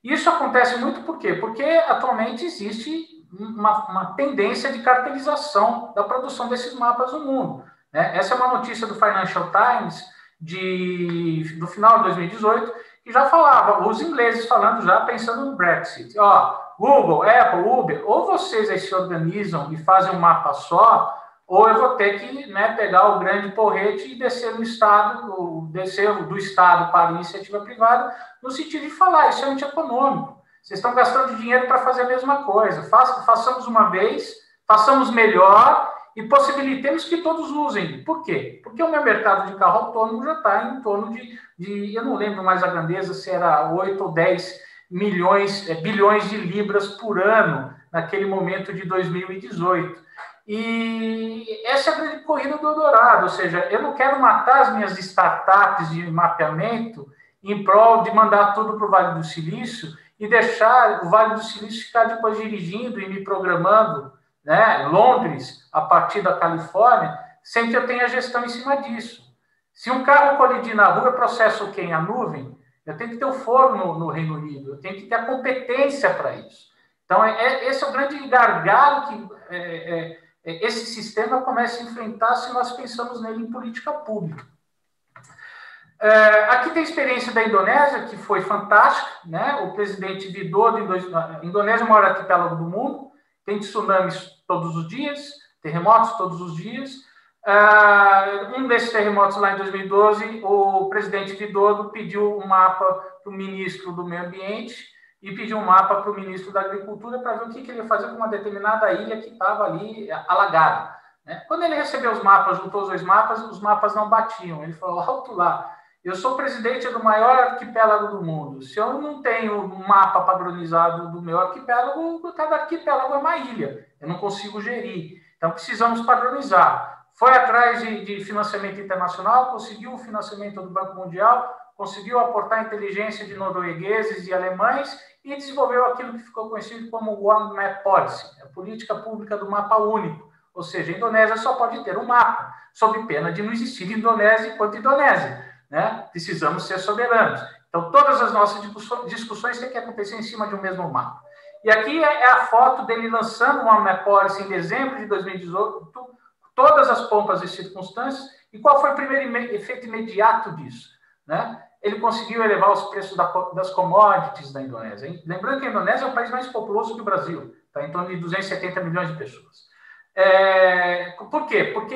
Isso acontece muito por quê? Porque atualmente existe uma, uma tendência de cartelização da produção desses mapas no mundo. Né? Essa é uma notícia do Financial Times de, do final de 2018, que já falava, os ingleses falando já pensando no Brexit. Ó, Google, Apple, Uber, ou vocês aí se organizam e fazem um mapa só, ou eu vou ter que né, pegar o grande porrete e descer no Estado, descer do Estado para a iniciativa privada, no sentido de falar, isso é antieconômico. Vocês estão gastando dinheiro para fazer a mesma coisa. Faça, façamos uma vez, façamos melhor e possibilitemos que todos usem. Por quê? Porque o meu mercado de carro autônomo já está em torno de, de, eu não lembro mais a grandeza, se era 8 ou 10 milhões, é, bilhões de libras por ano naquele momento de 2018. E essa é a grande corrida do Eldorado, ou seja, eu não quero matar as minhas startups de mapeamento em prol de mandar tudo para o Vale do Silício e deixar o Vale do Silício ficar depois dirigindo e me programando, né, Londres, a partir da Califórnia, sem que eu tenha gestão em cima disso. Se um carro colidir na rua, eu processo quem? A nuvem? Eu tenho que ter o forno no, no Reino Unido, eu tenho que ter a competência para isso. Então, é, é, esse é o grande gargalo que é, é, é, esse sistema começa a enfrentar se nós pensamos nele em política pública. É, aqui tem a experiência da Indonésia, que foi fantástica. Né? O presidente Widodo, a Indonésia é o maior arquipélago do mundo, tem tsunamis todos os dias, terremotos todos os dias. Uh, um desses terremotos lá em 2012, o presidente Widodo pediu um mapa para o ministro do Meio Ambiente e pediu um mapa para o ministro da Agricultura para ver o que, que, ele ia fazer com uma determinada ilha que estava ali alagada. Né? Quando ele recebeu os mapas, juntou os dois mapas, os mapas não batiam. Ele falou, alto lá, eu sou presidente do maior arquipélago do mundo. Se eu não tenho mapa padronizado do meu arquipélago, cada arquipélago é uma ilha. Eu não consigo gerir. Então, precisamos padronizar. Foi atrás de, de financiamento internacional, conseguiu o financiamento do Banco Mundial, conseguiu aportar inteligência de noruegueses e alemães e desenvolveu aquilo que ficou conhecido como One Map Policy, a política pública do mapa único. Ou seja, a Indonésia só pode ter um mapa, sob pena de não existir Indonésia enquanto Indonésia né? Precisamos ser soberanos. Então, todas as nossas discussões têm que acontecer em cima de um mesmo mapa. E aqui é, é a foto dele lançando uma Maporice em dezembro de 2018, todas as pompas e circunstâncias. E qual foi o primeiro efeito imediato disso? Né? Ele conseguiu elevar os preços das commodities da Indonésia. Lembrando que a Indonésia é o país mais populoso que o Brasil, está em torno de 270 milhões de pessoas. É, por quê? Porque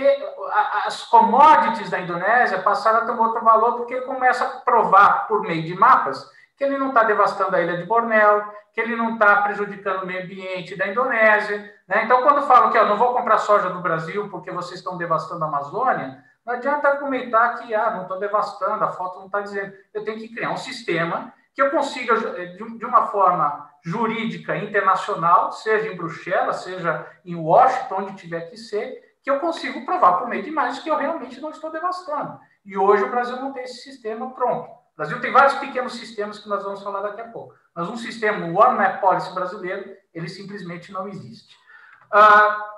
as commodities da Indonésia passaram a ter um outro valor, porque ele começa a provar, por meio de mapas, que ele não está devastando a ilha de Bornéu, que ele não está prejudicando o meio ambiente da Indonésia. Né? Então, quando falo que eu não vou comprar soja do Brasil porque vocês estão devastando a Amazônia, não adianta argumentar que ah, não estou devastando, a foto não está dizendo. Eu tenho que criar um sistema que eu consiga, de uma forma jurídica internacional, seja em Bruxelas, seja em Washington, onde tiver que ser, que eu consigo provar por meio de imagens que eu realmente não estou devastando. E hoje o Brasil não tem esse sistema pronto. O Brasil tem vários pequenos sistemas que nós vamos falar daqui a pouco. Mas um sistema, o One Map Policy brasileiro, ele simplesmente não existe. Uh,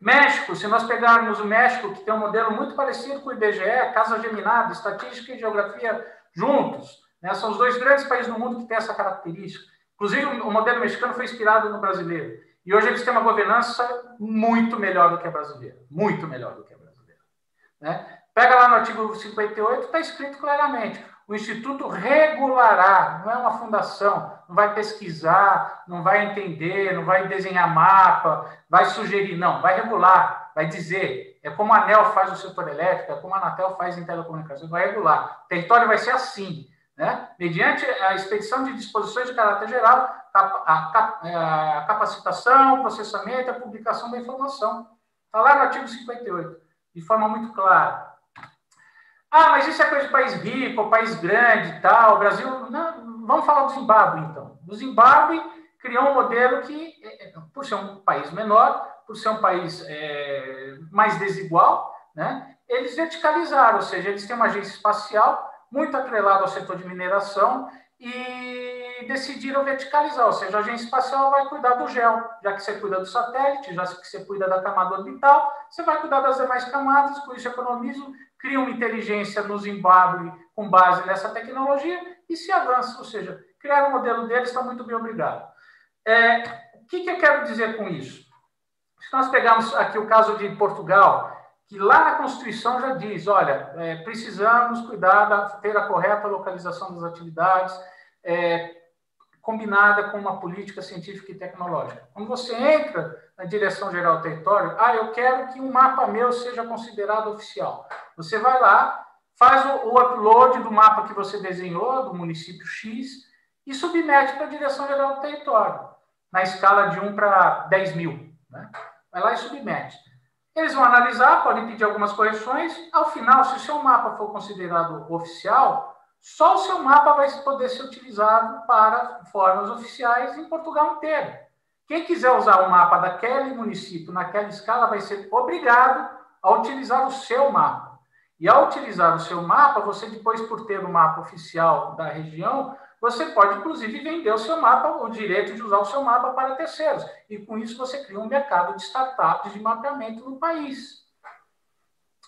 México, se nós pegarmos o México, que tem um modelo muito parecido com o IBGE, Casa Geminada, Estatística e Geografia juntos, né, são os dois grandes países no mundo que têm essa característica. Inclusive, o modelo mexicano foi inspirado no brasileiro. E hoje eles têm uma governança muito melhor do que a brasileira. Muito melhor do que a brasileira. Né? Pega lá no artigo 58, está escrito claramente: o Instituto regulará, não é uma fundação, não vai pesquisar, não vai entender, não vai desenhar mapa, vai sugerir, não, vai regular, vai dizer. É como a ANEL faz no setor elétrico, é como a Anatel faz em telecomunicações, vai regular. O território vai ser assim né? mediante a expedição de disposições de caráter geral, a, capacitação, o processamento e a publicação da informação. Está lá no artigo 58, de forma muito clara. Ah, mas isso é coisa de país rico, país grande e tal, Brasil... Não, vamos falar do Zimbábue, então. O Zimbábue criou um modelo que, é, é, por ser um país menor, por ser um país é, mais desigual, né, eles verticalizaram, ou seja, eles têm uma agência espacial muito atrelado ao setor de mineração e decidiram verticalizar, ou seja, a agência espacial vai cuidar do gel, já que você cuida do satélite, já que você cuida da camada orbital, você vai cuidar das demais camadas, com isso economizam, cria uma inteligência no Zimbábue com base nessa tecnologia e se avança, ou seja, criaram o modelo deles, está muito bem obrigado. É, o que, que eu quero dizer com isso? Se nós pegarmos aqui o caso de Portugal, que lá na Constituição já diz, olha, é, precisamos cuidar da ter a correta localização das atividades, é, combinada com uma política científica e tecnológica. Quando você entra na Direção-Geral do Território, ah, eu quero que um mapa meu seja considerado oficial. Você vai lá, faz o, o upload do mapa que você desenhou, do município X, e submete para a Direção-Geral do Território, na escala de 1 para 10 mil. Né? Vai lá e submete. Eles vão analisar, podem pedir algumas correções. Ao final, se o seu mapa for considerado oficial, só o seu mapa vai poder ser utilizado para formas oficiais em Portugal inteiro. Quem quiser usar o mapa daquele município naquela escala vai ser obrigado a utilizar o seu mapa. E ao utilizar o seu mapa, você depois, por ter o mapa oficial da região, você pode, inclusive, vender o seu mapa, o direito de usar o seu mapa para terceiros. E com isso você cria um mercado de startups de mapeamento no país.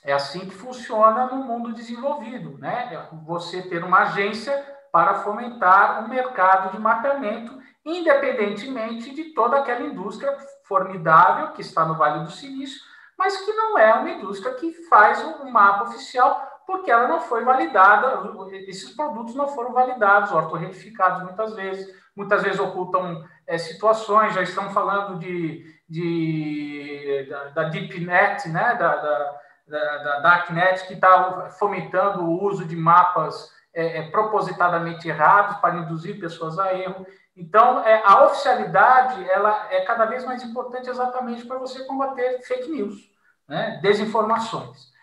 É assim que funciona no mundo desenvolvido, né? É você ter uma agência para fomentar um mercado de mapeamento, independentemente de toda aquela indústria formidável que está no Vale do Silício, mas que não é uma indústria que faz um mapa oficial, porque ela não foi validada, esses produtos não foram validados, ortorretificados muitas vezes, muitas vezes ocultam é, situações, já estamos falando de, de da, da DeepNet, né? da, da da, da Darknet, que está fomentando o uso de mapas é, é, propositadamente errados para induzir pessoas a erro. Então, é, a oficialidade ela é cada vez mais importante exatamente para você combater fake news, né? desinformações.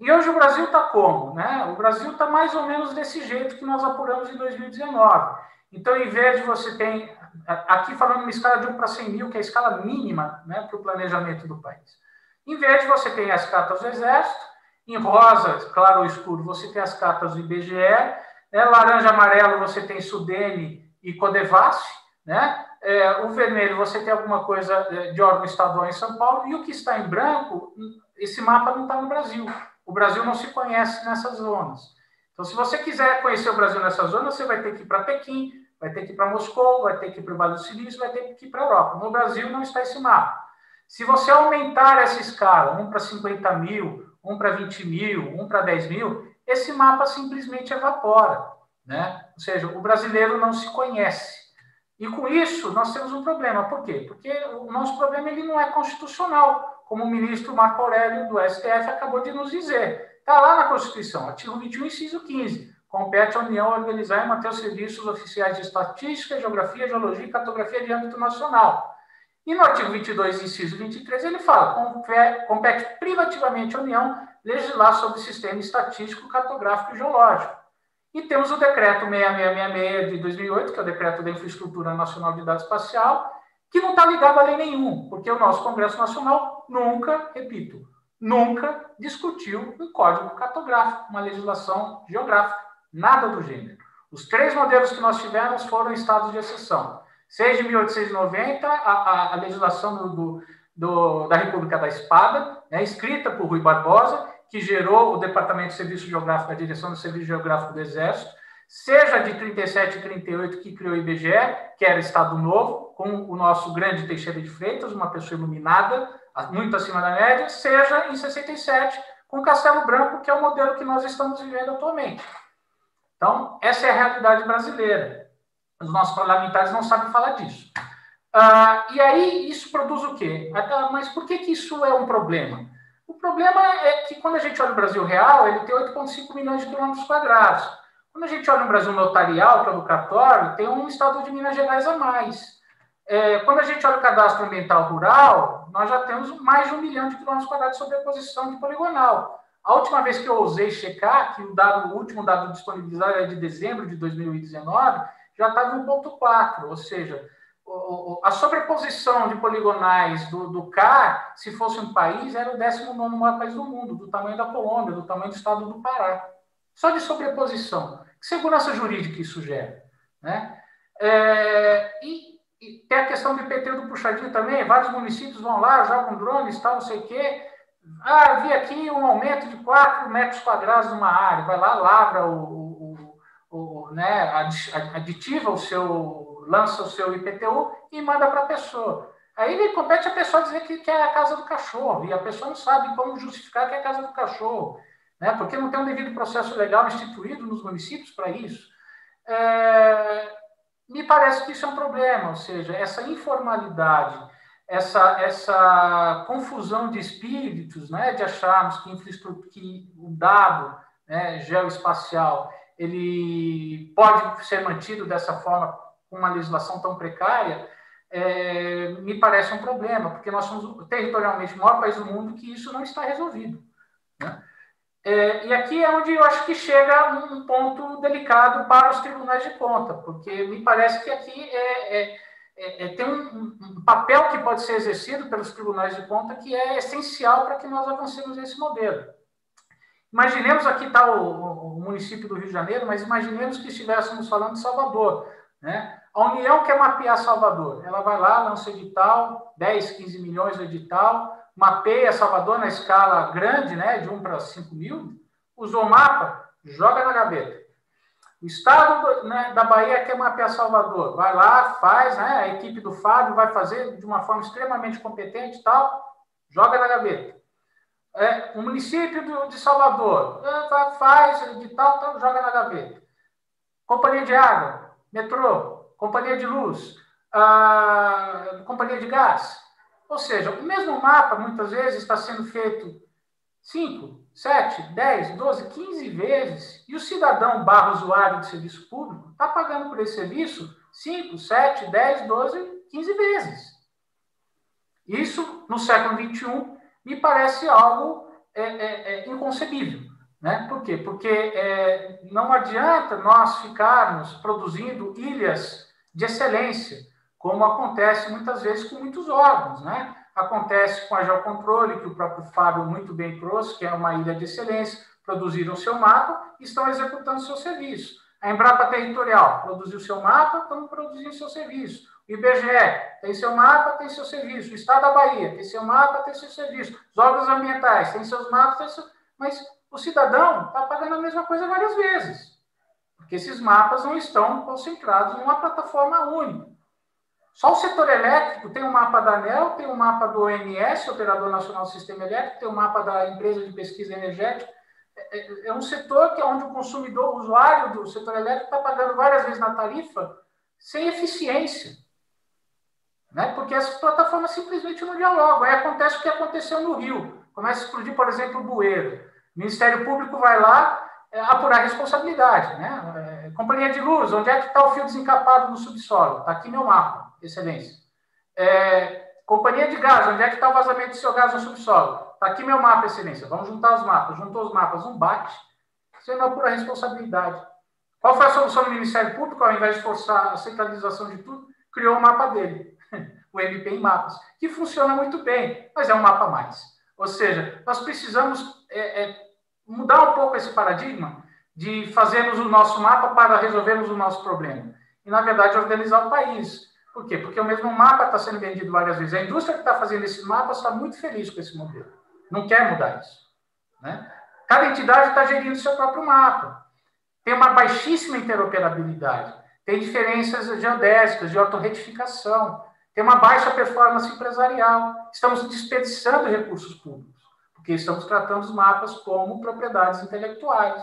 E hoje o Brasil está como? Né? O Brasil está mais ou menos desse jeito que nós apuramos em 2019. Então, em vez de você ter, aqui falando uma escala de 1 para 100 mil, que é a escala mínima né, para o planejamento do país. Em verde, você tem as cartas do Exército, em rosa, claro ou escuro, você tem as cartas do IBGE, né? laranja amarelo, você tem Sudene e Codevasf, né? É, o vermelho, você tem alguma coisa é, de órgão estadual em São Paulo, e o que está em branco, esse mapa não está no Brasil. O Brasil não se conhece nessas zonas. Então, se você quiser conhecer o Brasil nessas zonas, você vai ter que ir para Pequim, vai ter que ir para Moscou, vai ter que ir para o Vale do Silício, vai ter que ir para a Europa. No Brasil não está esse mapa. Se você aumentar essa escala, 1 para 50 mil, 1 para 20 mil, 1 para 10 mil, esse mapa simplesmente evapora. Né? Ou seja, o brasileiro não se conhece. E com isso, nós temos um problema. Por quê? Porque o nosso problema ele não é constitucional, como o ministro Marco Aurélio do STF acabou de nos dizer. Está lá na Constituição, artigo 21, inciso 15. Compete à União organizar e manter os serviços oficiais de estatística, geografia, geologia e cartografia de âmbito nacional e no artigo 22, inciso 23, ele fala: compete privativamente à União legislar sobre o sistema estatístico, cartográfico e geológico. E temos o decreto 6666 de 2008, que é o decreto da Infraestrutura Nacional de Dados Espacial, que não está ligado a lei nenhum, porque o nosso Congresso Nacional nunca, repito, nunca discutiu um código cartográfico, uma legislação geográfica, nada do gênero. Os três modelos que nós tivemos foram estados de exceção. Desde 1890, a, a, a legislação do, do, do, da República da Espada, né, escrita por Rui Barbosa, que gerou o Departamento de Serviço Geográfico, a Direção do Serviço Geográfico do Exército, seja de 37 e 38, que criou o IBGE, que era Estado Novo, com o nosso grande Teixeira de Freitas, uma pessoa iluminada, muito acima da média, seja em 67, com Castelo Branco, que é o modelo que nós estamos vivendo atualmente. Então, essa é a realidade brasileira. Os nossos parlamentares não sabem falar disso. Ah, e aí isso produz o quê? Ah, mas por que, que isso é um problema? O problema é que quando a gente olha o Brasil real, ele tem 8,5 milhões de quilômetros quadrados. Quando a gente olha o Brasil notarial, que é o cartório, tem um estado de Minas Gerais a mais. É, quando a gente olha o cadastro ambiental rural, nós já temos mais de um milhão de quilômetros quadrados sobre a posição de poligonal. A última vez que eu ousei checar, que o, dado, o último dado disponibilizado é de dezembro de 2019, já estava em 1.4, ou seja, a sobreposição de poligonais do, do CAR, se fosse um país, era o 19 maior país do mundo, do tamanho da Colômbia, do tamanho do estado do Pará. Só de sobreposição. Que segurança jurídica isso gera? Né? É, e, e, tem a questão do IPT do puxadinho também, vários municípios vão lá, jogam drones, tal, não sei o quê. Ah, vi aqui um aumento de 4 metros quadrados numa área, vai lá, lavra o, o, o né, aditiva o seu, lança o seu IPTU e manda para a pessoa. Aí ele compete a pessoa dizer que, que é a casa do cachorro, e a pessoa não sabe como justificar que é a casa do cachorro, né, porque não tem um devido processo legal instituído nos municípios para isso. É, me parece que isso é um problema, ou seja, essa informalidade, essa, essa confusão de espíritos, né, de acharmos que, infraestrutura, que o dado né, geoespacial ele pode ser mantido dessa forma com uma legislação tão precária, é, me parece um problema, porque nós somos territorialmente o maior país do mundo que isso não está resolvido. É, e aqui é onde eu acho que chega um ponto delicado para os tribunais de conta, porque me parece que aqui é, é, é, é tem um, um, papel que pode ser exercido pelos tribunais de conta que é essencial para que nós avancemos nesse modelo. Imaginemos aqui está o, o, município do Rio de Janeiro, mas imaginemos que estivéssemos falando de Salvador. Né? A União quer mapear Salvador. Ela vai lá, lança edital, 10, 15 milhões de edital, mapeia Salvador na escala grande, né, de 1 para 5 mil, usou mapa, joga na gaveta. O estado né, da Bahia quer mapear Salvador, vai lá, faz, né, a equipe do Fábio vai fazer de uma forma extremamente competente tal, joga na gaveta. É, o município do, de Salvador é, faz de tal, tal, joga na gaveta. Companhia de água, metrô, companhia de luz, ah, companhia de gás, ou seja, o mesmo mapa, muitas vezes, está sendo feito 5, 7, 10, 12, 15 vezes, e o cidadão barra usuário de serviço público está pagando por esse serviço 5, 7, 10, 12, 15 vezes. Isso, no século XXI, me parece algo é, é, é inconcebível. Né? Por quê? Porque é, não adianta nós ficarmos produzindo ilhas de excelência como acontece muitas vezes com muitos órgãos, né? Acontece com a Geocontrole, que o próprio Fábio muito bem trouxe, que é uma ilha de excelência, produziram seu mapa e estão executando seu serviço. A Embrapa Territorial produziu seu mapa, estão produzindo seu serviço. O IBGE tem seu mapa, tem seu serviço. O Estado da Bahia tem seu mapa, tem seu serviço. Os órgãos ambientais têm seus mapas, têm seu... mas o cidadão está pagando a mesma coisa várias vezes. Porque esses mapas não estão concentrados numa plataforma única. Só o setor elétrico tem o um mapa da ANEL, tem o um mapa do ONS, Operador Nacional do Sistema Elétrico, tem o um mapa da Empresa de Pesquisa Energética. É, é, é um setor que é onde o consumidor, o usuário do setor elétrico está pagando várias vezes na tarifa sem eficiência. Né? Porque essas plataformas simplesmente não dialogam. Aí acontece o que aconteceu no Rio. Começa a explodir, por exemplo, o bueiro. O Ministério Público vai lá é, apurar responsabilidade. Né? É, companhia de luz, onde é que está o fio desencapado no subsolo? Está aqui meu mapa. Excelência. É, companhia de gás, onde é que está o vazamento do seu gás no subsolo? Está aqui meu mapa, Excelência. Vamos juntar os mapas. Juntou os mapas, um bate. Isso é uma pura responsabilidade. Qual foi a solução do Ministério Público? Ao invés de forçar a centralização de tudo, criou o mapa dele, [laughs] o MP em mapas, que funciona muito bem, mas é um mapa a mais. Ou seja, nós precisamos é, é, mudar um pouco esse paradigma de fazermos o nosso mapa para resolvermos o nosso problema. E, na verdade, organizar o país. Por quê? Porque o mesmo mapa está sendo vendido várias vezes. A indústria que está fazendo esse mapa está muito feliz com esse modelo. Não quer mudar isso. Né? Cada entidade está gerindo seu próprio mapa. Tem uma baixíssima interoperabilidade. Tem diferenças geodésicas, de autorretificação. Tem uma baixa performance empresarial. Estamos desperdiçando recursos públicos, porque estamos tratando os mapas como propriedades intelectuais.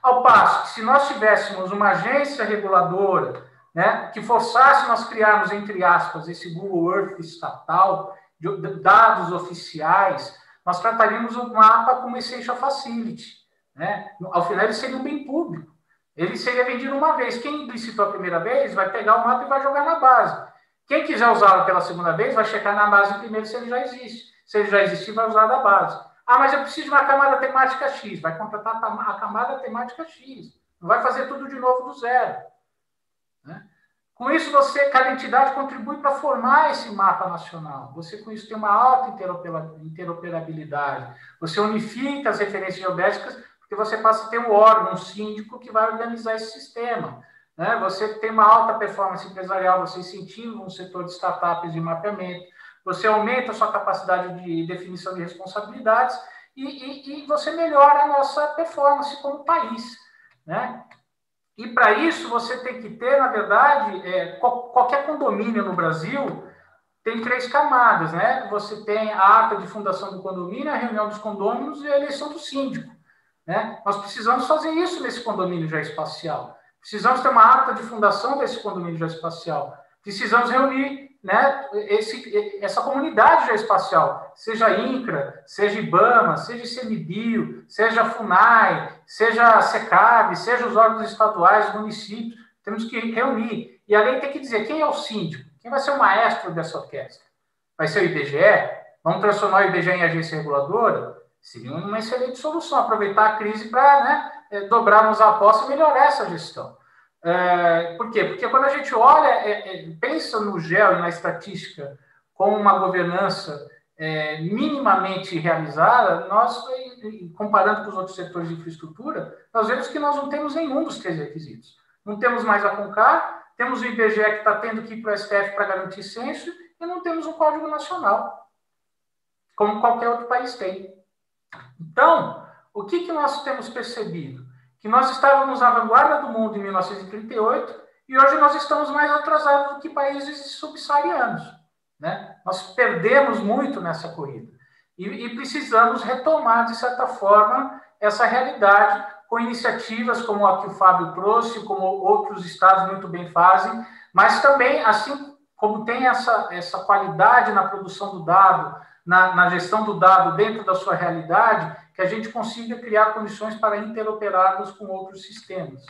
Ao passo que, se nós tivéssemos uma agência reguladora né, que forçasse nós criarmos, entre aspas, esse Google Earth estatal, de dados oficiais, nós trataríamos o mapa como essential facility. Né? Ao final, ele seria um bem público. Ele seria vendido uma vez. Quem licitou a primeira vez vai pegar o mapa e vai jogar na base. Quem quiser usá-lo pela segunda vez vai checar na base primeiro se ele já existe. Se ele já existir, vai usar da base. Ah, mas eu preciso de uma camada temática X. Vai contratar a camada temática X. Não vai fazer tudo de novo do zero. Com isso, você, cada entidade contribui para formar esse mapa nacional. Você, com isso, tem uma alta interoperabilidade. Você unifica as referências geodésicas, porque você passa a ter um órgão, um síndico, que vai organizar esse sistema. Né? Você tem uma alta performance empresarial, você incentiva um setor de startups de mapeamento, você aumenta a sua capacidade de definição de responsabilidades e, e, e você melhora a nossa performance como país. Né? E para isso você tem que ter, na verdade, é, qualquer condomínio no Brasil tem três camadas, né? Você tem a ata de fundação do condomínio, a reunião dos condôminos e a eleição do síndico. Né? Nós precisamos fazer isso nesse condomínio já espacial. Precisamos ter uma ata de fundação desse condomínio já espacial. Precisamos reunir né, esse, essa comunidade já espacial, seja INCRA, seja IBAMA, seja ICMBio, seja FUNAI, seja a SECAB, seja os órgãos estaduais, municípios, temos que reunir. E a lei tem que dizer quem é o síndico, quem vai ser o maestro dessa orquestra. Vai ser o IBGE? Vamos transformar o IBGE em agência reguladora? Seria uma excelente solução, aproveitar a crise para né, é, dobrarmos a aposta e melhorar essa gestão. É, por quê? Porque quando a gente olha, é, é, pensa no GEL e na estatística como uma governança é, minimamente realizada, nós, comparando com os outros setores de infraestrutura, nós vemos que nós não temos nenhum dos três requisitos. Não temos mais a CONCAR, temos o IBGE que está tendo que ir para o STF para garantir censo, e não temos um Código Nacional, como qualquer outro país tem. Então, o que, que nós temos percebido? Que nós estávamos na vanguarda do mundo em 1938 e hoje nós estamos mais atrasados do que países subsaarianos. Né? Nós perdemos muito nessa corrida e, e precisamos retomar, de certa forma, essa realidade com iniciativas como a que o Fábio trouxe, como outros estados muito bem fazem, mas também, assim como tem essa, essa qualidade na produção do dado, na, na gestão do dado dentro da sua realidade, que a gente consiga criar condições para interoperarmos com outros sistemas.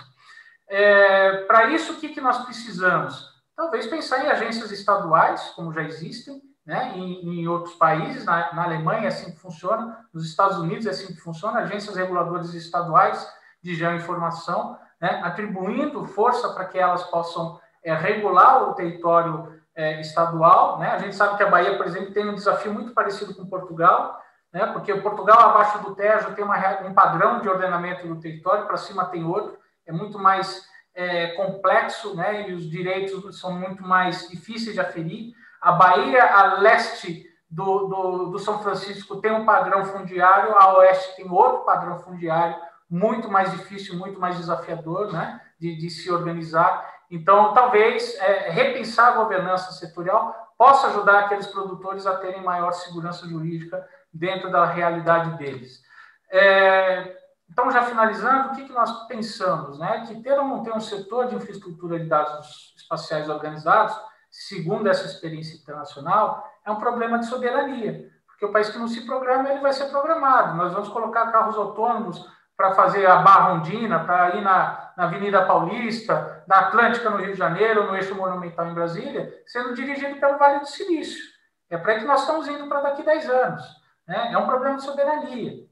É, para isso, o que, que nós precisamos? Talvez pensar em agências estaduais, como já existem, né? em, em outros países, na, na, Alemanha é assim que funciona, nos Estados Unidos é assim que funciona, agências reguladoras estaduais de geoinformação, né? atribuindo força para que elas possam é, regular o território é, estadual. Né? A gente sabe que a Bahia, por exemplo, tem um desafio muito parecido com Portugal, né? porque Portugal, abaixo do Tejo, tem uma, um padrão de ordenamento do território, para cima tem outro, é muito mais é, complexo, né? e os direitos são muito mais difíceis de aferir. A Bahia, a leste do, do, do São Francisco, tem um padrão fundiário, a oeste tem outro padrão fundiário, muito mais difícil, muito mais desafiador né? de, de se organizar. Então, talvez é, repensar a governança setorial possa ajudar aqueles produtores a terem maior segurança jurídica dentro da realidade deles. É, então, já finalizando, o que, que nós pensamos? Né? Que ter ou não ter um setor de infraestrutura de dados espaciais organizados, segundo essa experiência internacional, é um problema de soberania, porque o país que não se programa, ele vai ser programado. Nós vamos colocar carros autônomos para fazer a Barra Ondina, para ir na, na Avenida Paulista, na Atlântica no Rio de Janeiro, no Eixo Monumental em Brasília, sendo dirigido pelo Vale do Silício. É para que nós estamos indo para daqui a 10 anos. Né? É um problema de soberania.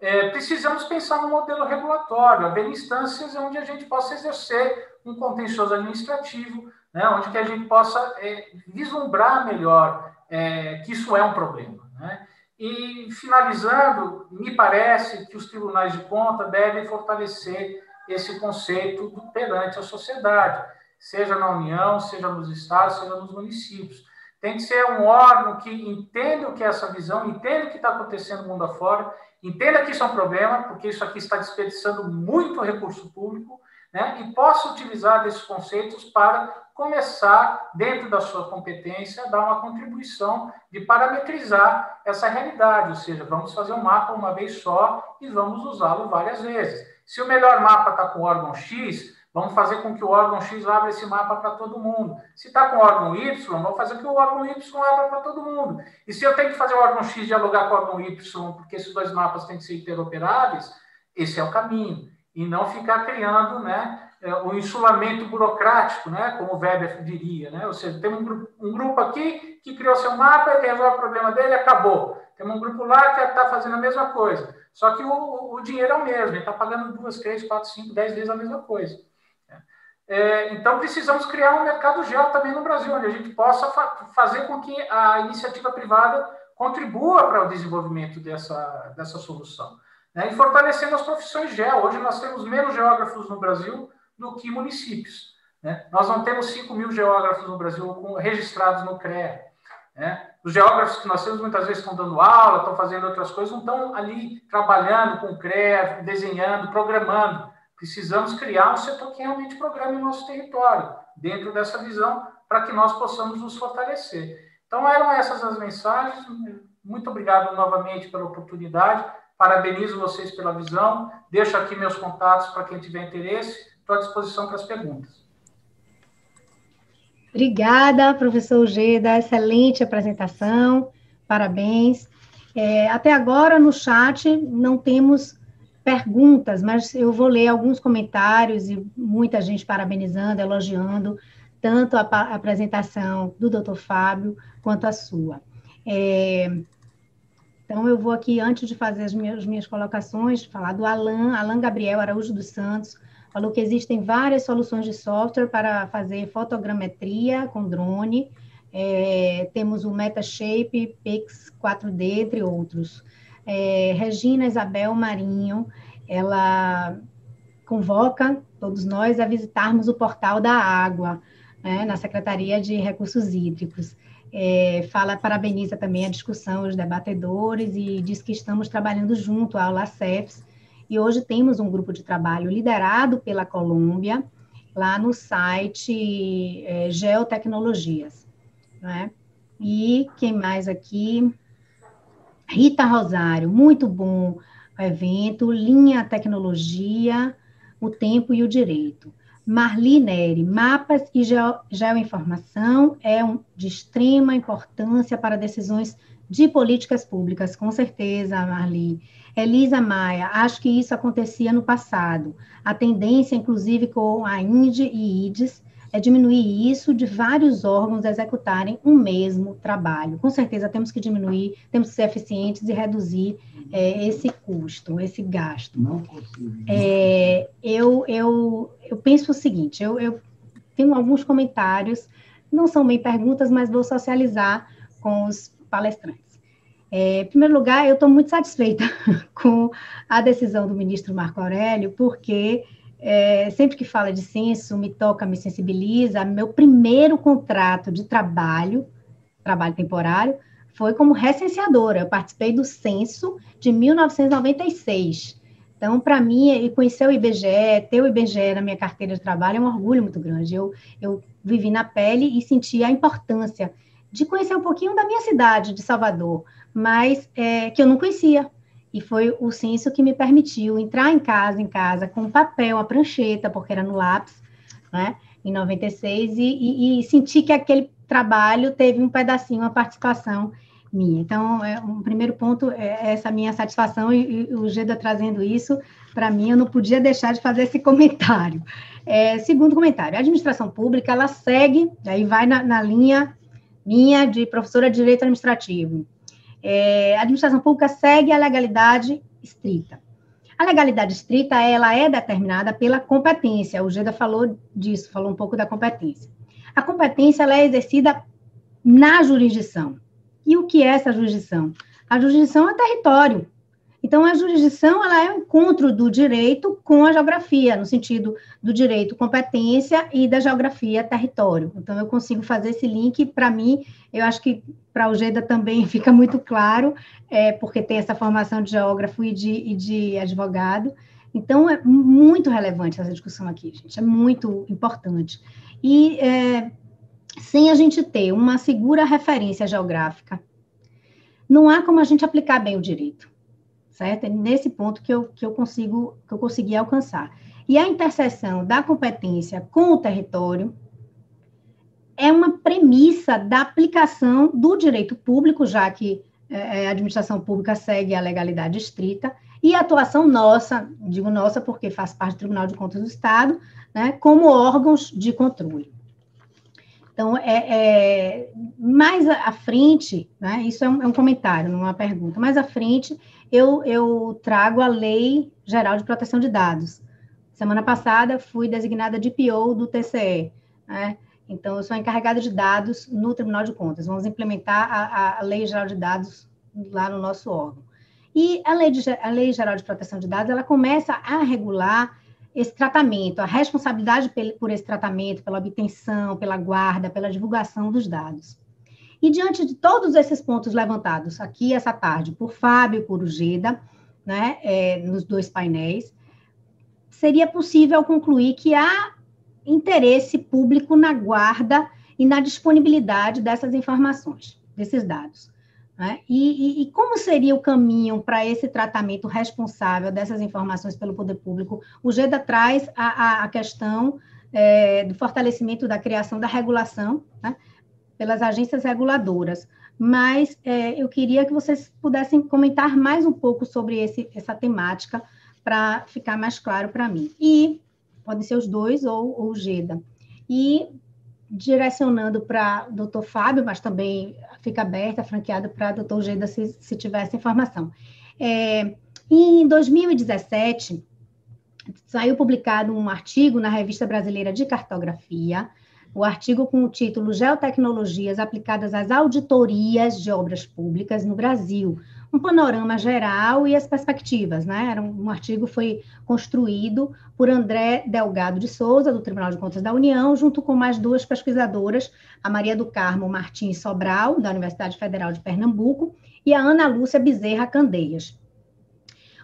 É, precisamos pensar no modelo regulatório, haver instâncias onde a gente possa exercer um contencioso administrativo, né? onde que a gente possa é, vislumbrar melhor é, que isso é um problema. Né? E, finalizando, me parece que os tribunais de conta devem fortalecer esse conceito perante a sociedade, seja na União, seja nos estados, seja nos municípios. Tem que ser um órgão que entenda o que é essa visão, entenda o que está acontecendo no mundo afora, entenda que isso é um problema, porque isso aqui está desperdiçando muito recurso público, né, e possa utilizar desses conceitos para começar, dentro da sua competência, dar uma contribuição de parametrizar essa realidade, ou seja, vamos fazer um mapa uma vez só e vamos usá-lo várias vezes. Se o melhor mapa está com órgão X, vamos fazer com que o órgão X abra esse mapa para todo mundo. Se está com o órgão Y, vamos fazer com que o órgão Y abra para todo mundo. E se eu tenho que fazer o órgão X dialogar com o órgão Y, porque esses dois mapas têm que ser interoperáveis, esse é o caminho. E não ficar criando, né, é, o insulamento burocrático, né, como o Weber diria, né? ou seja, tem um grupo, um grupo aqui que criou seu mapa, que resolve o problema dele acabou. Tem um grupo lá que está fazendo a mesma coisa. Só que o, o dinheiro é o mesmo, ele está pagando duas, três, quatro, cinco, dez vezes a mesma coisa. É, então, precisamos criar um mercado gel também no Brasil, onde a gente possa fa fazer com que a iniciativa privada contribua para o desenvolvimento dessa, dessa solução. Né? E fortalecendo as profissões gel. Hoje nós temos menos geógrafos no Brasil do que municípios. Né? Nós não temos 5 mil geógrafos no Brasil registrados no CREA. Né? Os geógrafos que nós temos muitas vezes estão dando aula, estão fazendo outras coisas, não estão ali trabalhando com o CREA, desenhando, programando, precisamos criar um setor que realmente programe o nosso território, dentro dessa visão, para que nós possamos nos fortalecer. Então, eram essas as mensagens. Muito obrigado novamente pela oportunidade. Parabenizo vocês pela visão. Deixo aqui meus contatos para quem tiver interesse. Estou à disposição para as perguntas. Obrigada, professor Geda. Excelente apresentação. Parabéns. É, até agora, no chat, não temos perguntas, mas eu vou ler alguns comentários e muita gente parabenizando, elogiando tanto a, a apresentação do Dr. Fábio quanto a sua. É, então, eu vou aqui, antes de fazer as minhas, as minhas colocações, falar do Alan, Alan Gabriel Araújo dos Santos, falou que existem várias soluções de software para fazer fotogrametria com drone, é, temos o Metashape, Pix 4D, entre outros. É, Regina Isabel Marinho, ela convoca todos nós a visitarmos o portal da água, né, na Secretaria de Recursos Hídricos. É, fala, parabeniza também a discussão, os debatedores, e diz que estamos trabalhando junto ao LACEFS, e hoje temos um grupo de trabalho liderado pela Colômbia, lá no site é, Geotecnologias. Né? E quem mais aqui? Rita Rosário, muito bom o evento, linha tecnologia, o tempo e o direito. Marli Neri, mapas e geo, geoinformação é um, de extrema importância para decisões de políticas públicas, com certeza, Marli. Elisa Maia, acho que isso acontecia no passado. A tendência, inclusive, com a INDE e IDES, é diminuir isso de vários órgãos executarem o mesmo trabalho. Com certeza temos que diminuir, temos que ser eficientes e reduzir é, esse custo, esse gasto. Não É, eu, eu, eu penso o seguinte, eu, eu tenho alguns comentários, não são bem perguntas, mas vou socializar com os palestrantes. É, em primeiro lugar, eu estou muito satisfeita [laughs] com a decisão do ministro Marco Aurélio, porque é, sempre que fala de censo, me toca, me sensibiliza. Meu primeiro contrato de trabalho, trabalho temporário, foi como recenseadora. Eu participei do censo de 1996. Então, para mim, conhecer o IBGE, ter o IBGE na minha carteira de trabalho é um orgulho muito grande. Eu, eu vivi na pele e senti a importância de conhecer um pouquinho da minha cidade, de Salvador, mas é, que eu não conhecia. E foi o censo que me permitiu entrar em casa, em casa, com papel, uma prancheta, porque era no lápis, né, em 96, e, e, e sentir que aquele trabalho teve um pedacinho, uma participação minha. Então, é, um primeiro ponto é essa minha satisfação, e, e o Geda trazendo isso, para mim, eu não podia deixar de fazer esse [laughs] comentário. É, segundo comentário, a administração pública, ela segue, aí vai na, na linha minha de professora de Direito Administrativo, é, a administração pública segue a legalidade estrita. A legalidade estrita, ela é determinada pela competência. O Geda falou disso, falou um pouco da competência. A competência, ela é exercida na jurisdição. E o que é essa jurisdição? A jurisdição é território. Então, a jurisdição ela é o encontro do direito com a geografia, no sentido do direito competência e da geografia território. Então, eu consigo fazer esse link, para mim, eu acho que para o Geda também [laughs] fica muito claro, é, porque tem essa formação de geógrafo e de, e de advogado. Então, é muito relevante essa discussão aqui, gente, é muito importante. E é, sem a gente ter uma segura referência geográfica, não há como a gente aplicar bem o direito certo? É nesse ponto que eu, que eu consigo que eu consegui alcançar. E a interseção da competência com o território é uma premissa da aplicação do direito público, já que é, é, a administração pública segue a legalidade estrita, e a atuação nossa, digo nossa porque faz parte do Tribunal de Contas do Estado, né, como órgãos de controle. Então, é, é mais à frente, né, isso é um, é um comentário, não é uma pergunta, mais à frente, eu, eu trago a Lei Geral de Proteção de Dados. Semana passada, fui designada de PO do TCE, né? Então, eu sou encarregada de dados no Tribunal de Contas. Vamos implementar a, a Lei Geral de Dados lá no nosso órgão. E a lei, de, a lei Geral de Proteção de Dados, ela começa a regular esse tratamento, a responsabilidade por esse tratamento, pela obtenção, pela guarda, pela divulgação dos dados. E diante de todos esses pontos levantados aqui essa tarde por Fábio, por Ugeda, né, é, nos dois painéis, seria possível concluir que há interesse público na guarda e na disponibilidade dessas informações, desses dados. Né? E, e, e, como seria o caminho para esse tratamento responsável dessas informações pelo poder público? O GEDA traz a, a questão é, do fortalecimento da criação da regulação né, pelas agências reguladoras, mas é, eu queria que vocês pudessem comentar mais um pouco sobre esse, essa temática para ficar mais claro para mim. E podem ser os dois ou, o GEDA. E direcionando para o doutor Fábio, mas também fica aberta, franqueada para o doutor Geda, se, se tiver essa informação. É, em 2017, saiu publicado um artigo na Revista Brasileira de Cartografia, o artigo com o título Geotecnologias aplicadas às auditorias de obras públicas no Brasil, um panorama geral e as perspectivas, né? Era um, um artigo foi construído por André Delgado de Souza, do Tribunal de Contas da União, junto com mais duas pesquisadoras, a Maria do Carmo Martins Sobral, da Universidade Federal de Pernambuco, e a Ana Lúcia Bezerra Candeias.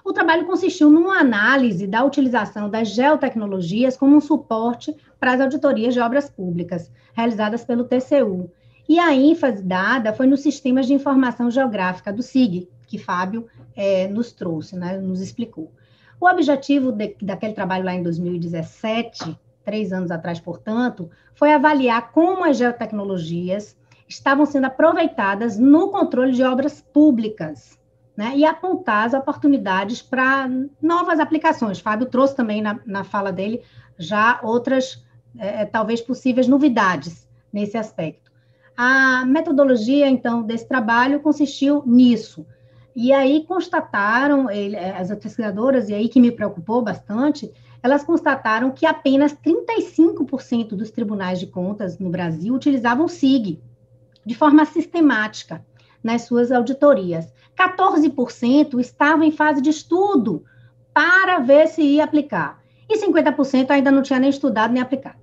O trabalho consistiu numa análise da utilização das geotecnologias como um suporte para as auditorias de obras públicas, realizadas pelo TCU. E a ênfase dada foi nos sistemas de informação geográfica do SIG, que Fábio é, nos trouxe, né, nos explicou. O objetivo de, daquele trabalho lá em 2017, três anos atrás, portanto, foi avaliar como as geotecnologias estavam sendo aproveitadas no controle de obras públicas, né, e apontar as oportunidades para novas aplicações. Fábio trouxe também na, na fala dele já outras, é, é talvez possíveis novidades nesse aspecto. A metodologia, então, desse trabalho consistiu nisso, e aí constataram, ele, eh, as pesquisadoras, e aí que me preocupou bastante, elas constataram que apenas 35% dos tribunais de contas no Brasil utilizavam SIG de forma sistemática nas suas auditorias. 14% estavam em fase de estudo para ver se ia aplicar. E 50% ainda não tinha nem estudado nem aplicado.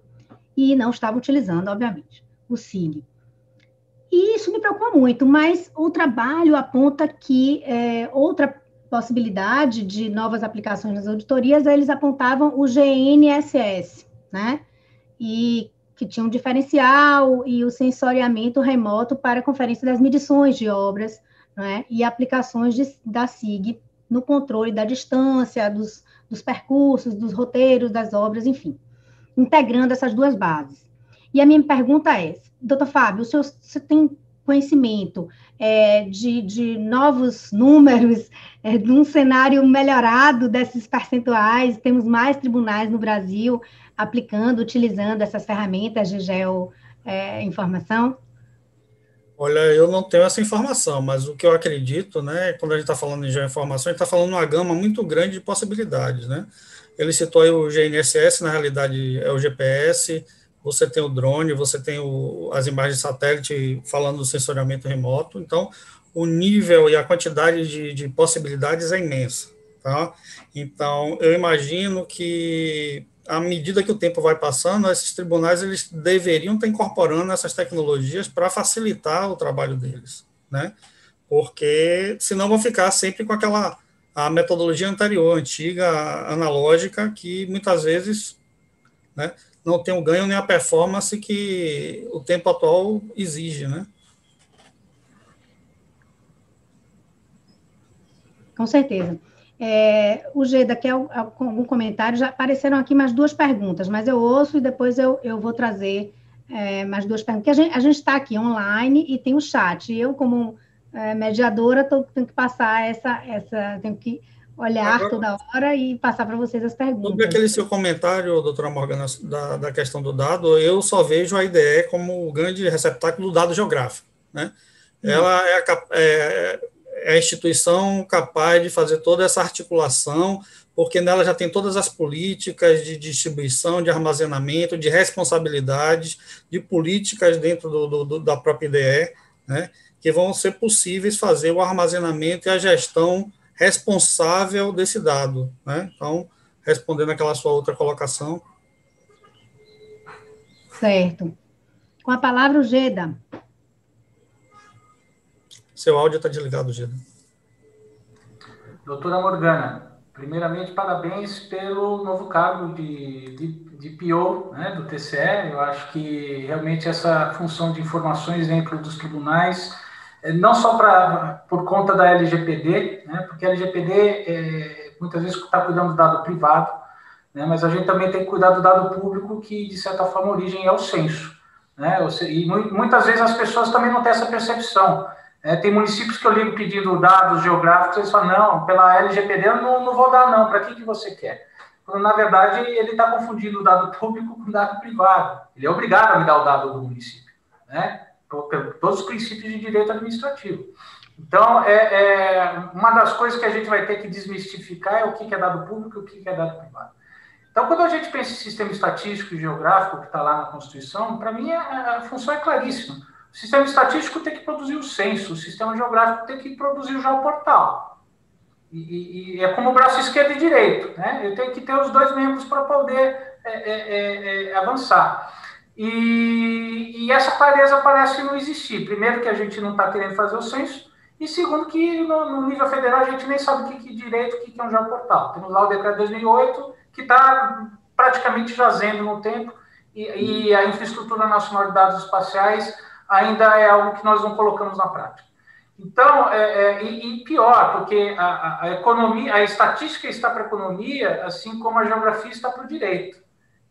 E não estavam utilizando, obviamente, o SIG. E isso me preocupa muito, mas o trabalho aponta que é, outra possibilidade de novas aplicações nas auditorias, eles apontavam o GNSS, né? E que tinha um diferencial e o sensoriamento remoto para conferência das medições de obras, né? E aplicações de, da SIG no controle da distância, dos, dos percursos, dos roteiros das obras, enfim, integrando essas duas bases. E a minha pergunta é, doutor Fábio, o senhor tem conhecimento é, de, de, novos números, é, de um cenário melhorado desses percentuais, temos mais tribunais no Brasil aplicando, utilizando essas ferramentas de geoinformação? É, Olha, eu não tenho essa informação, mas o que eu acredito, né, quando a gente está falando em geoinformação, a gente está falando uma gama muito grande de possibilidades, né? Ele citou aí o GNSS, na realidade é o GPS, você tem o drone, você tem o, as imagens de satélite falando do sensoriamento remoto, então o nível e a quantidade de, de possibilidades é imensa, tá? Então, eu imagino que à medida que o tempo vai passando, esses tribunais eles deveriam estar incorporando essas tecnologias para facilitar o trabalho deles, né? Porque senão vão ficar sempre com aquela a metodologia anterior, antiga, analógica, que muitas vezes, né, não tem o ganho nem a performance que o tempo atual exige, né? Com certeza. É, o G, daqui a algum comentário, já apareceram aqui mais duas perguntas, mas eu ouço e depois eu, eu vou trazer é, mais duas perguntas. Porque a gente está aqui online e tem o chat. E eu, como é, mediadora, tô, tenho que passar essa, essa tenho que olhar Agora, toda hora e passar para vocês as perguntas. Sobre aquele seu comentário, doutora Morgana, da, da questão do dado, eu só vejo a IDE como o grande receptáculo do dado geográfico. Né? Hum. Ela é a, é, é a instituição capaz de fazer toda essa articulação, porque nela já tem todas as políticas de distribuição, de armazenamento, de responsabilidades, de políticas dentro do, do, da própria IDE, né, que vão ser possíveis fazer o armazenamento e a gestão responsável desse dado. Né? Então, respondendo aquela sua outra colocação. Certo. Com a palavra, o Geda. Seu áudio está desligado, Geda. Doutora Morgana, Primeiramente, parabéns pelo novo cargo de, de, de PO né, do TCE. Eu acho que realmente essa função de informações dentro dos tribunais, não só pra, por conta da LGPD, né, porque a LGPD é, muitas vezes está cuidando do dado privado, né, mas a gente também tem que cuidar do dado público, que de certa forma a origem é o censo. Né, e muitas vezes as pessoas também não têm essa percepção. É, tem municípios que eu ligo pedindo dados geográficos, eles falam, não, pela LGPD eu não, não vou dar não, para que, que você quer? Quando, na verdade, ele está confundindo o dado público com o dado privado. Ele é obrigado a me dar o dado do município, né? Todos os princípios de direito administrativo. Então, é, é, uma das coisas que a gente vai ter que desmistificar é o que, é dado público e o que, que é dado privado. Então, quando a gente pensa em sistema estatístico e geográfico, que está lá na Constituição, para mim a, a função é claríssima o sistema estatístico tem que produzir o censo, o sistema geográfico tem que produzir já o portal. E, e, e é como o braço esquerdo e direito, né? Eu tenho que ter os dois membros para poder é, é, é, é, avançar. E, e, essa clareza parece não existir. Primeiro, que a gente não está querendo fazer o censo, e segundo, que no, no, nível federal a gente nem sabe o que, que direito, o que, que é um geoportal. Temos lá o decreto 2008, que está praticamente jazendo no tempo, e, e a infraestrutura nacional de dados espaciais ainda é algo que nós não colocamos na prática. Então, é, é, e, e, pior, porque a, a, economia, a estatística está para a economia, assim como a geografia está para o direito.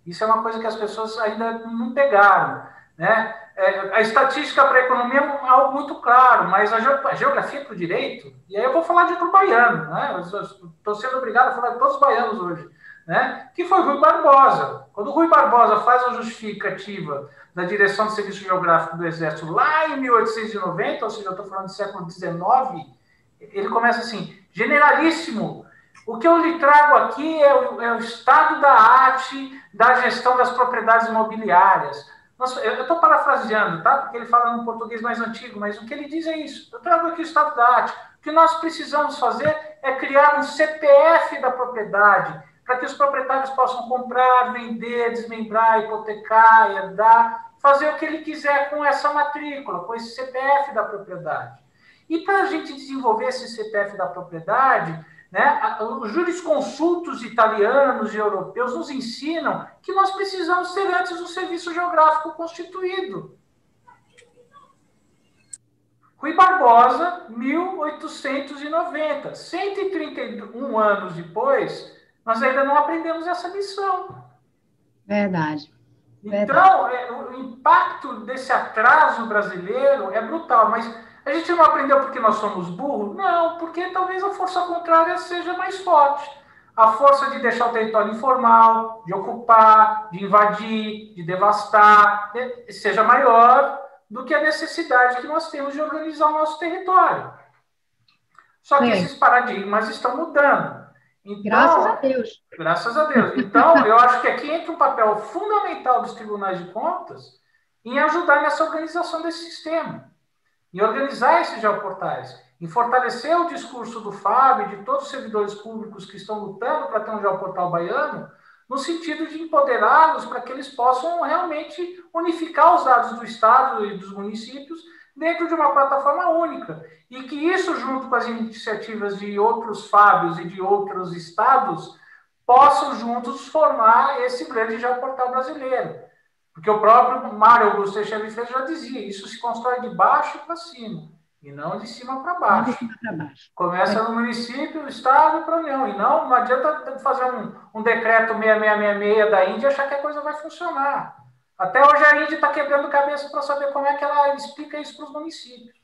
Isso é uma coisa que as pessoas ainda não pegaram. Né? É, a estatística para a economia é algo muito claro, mas a, geografia para o direito, e aí eu vou falar de outro baiano, né? estou sendo obrigado a falar de todos os baianos hoje, né? que foi Rui Barbosa. Quando Rui Barbosa faz a justificativa da Direção de Serviço Geográfico do Exército lá em 1890, ou seja, eu estou falando do século XIX, ele começa assim: generalíssimo, o que eu lhe trago aqui é o, é o estado da arte da gestão das propriedades imobiliárias. Nossa, eu estou parafraseando, tá? Porque ele fala no português mais antigo, mas o que ele diz é isso. Eu trago aqui o estado da arte. O que nós precisamos fazer é criar um CPF da propriedade, para que os proprietários possam comprar, vender, desmembrar, hipotecar, herdar, fazer o que ele quiser com essa matrícula, com esse CPF da propriedade. E para a gente desenvolver esse CPF da propriedade, né, os jurisconsultos italianos e europeus nos ensinam que nós precisamos ter antes um serviço geográfico constituído. Rui Barbosa, 1890, 131 anos depois, nós ainda não aprendemos essa lição. Verdade. Então, é, o impacto desse atraso brasileiro é brutal, mas a gente não aprendeu porque nós somos burros? Não, porque talvez a força contrária seja mais forte. A força de deixar o território informal, de ocupar, de invadir, de devastar, né, seja maior do que a necessidade que nós temos de organizar o nosso território. Só que Sim. esses paradigmas estão mudando. Então, graças a Deus. Graças a Deus. Então, eu acho que aqui entra um papel fundamental dos tribunais de contas em ajudar nessa organização desse sistema, em organizar esses geoportais, em fortalecer o discurso do Fábio e de todos os servidores públicos que estão lutando para ter um geoportal baiano, no sentido de empoderá-los para que eles possam realmente unificar os dados do Estado e dos municípios dentro de uma plataforma única. E que isso, junto com as iniciativas de outros Fábios e de outros estados, possam juntos formar esse grande geoportal brasileiro. Porque o próprio Mário Augusto Freitas já dizia, isso se constrói de baixo para cima, e não de cima para baixo. baixo. Começa no município, estado e para a União. E não, não adianta fazer um, um decreto 6666 da Índia e achar que a coisa vai funcionar. Até hoje a Índia está quebrando cabeça para saber como é que ela explica isso para os municípios.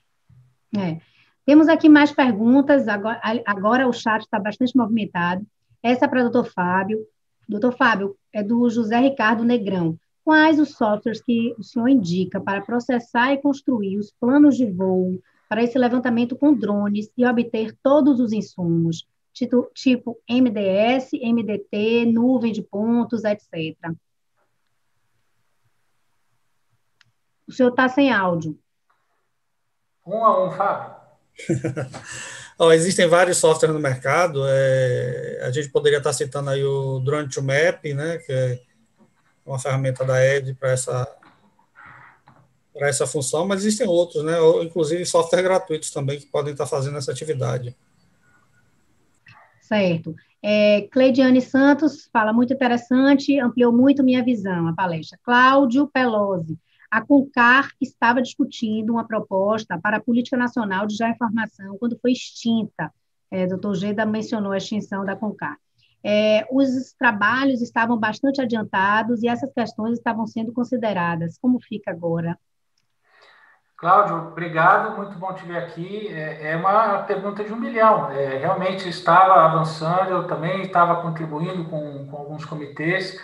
É. Temos aqui mais perguntas, agora, agora o chat está bastante movimentado. Essa é para o doutor Fábio. Doutor Fábio, é do José Ricardo Negrão. Quais os softwares que o senhor indica para processar e construir os planos de voo para esse levantamento com drones e obter todos os insumos, tipo, tipo MDS, MDT, nuvem de pontos, etc.? O senhor está sem áudio. Um a um, Fábio. [laughs] oh, existem vários softwares no mercado. É, a gente poderia estar citando aí o Drone to Map, né, que é uma ferramenta da Ed para essa para essa função, mas existem outros, né, inclusive softwares gratuitos também que podem estar fazendo essa atividade. Certo. É, Cleidiane Santos fala muito interessante, ampliou muito minha visão, a palestra. Cláudio Pelosi, a CONCAR estava discutindo uma proposta para a Política Nacional de Geoinformação quando foi extinta. É, doutor Geda mencionou a extinção da CONCAR. É, os trabalhos estavam bastante adiantados e essas questões estavam sendo consideradas. Como fica agora? Cláudio, obrigado, muito bom te ver aqui. É, é uma pergunta de um milhão. É, realmente estava avançando, eu também estava contribuindo com, com alguns comitês,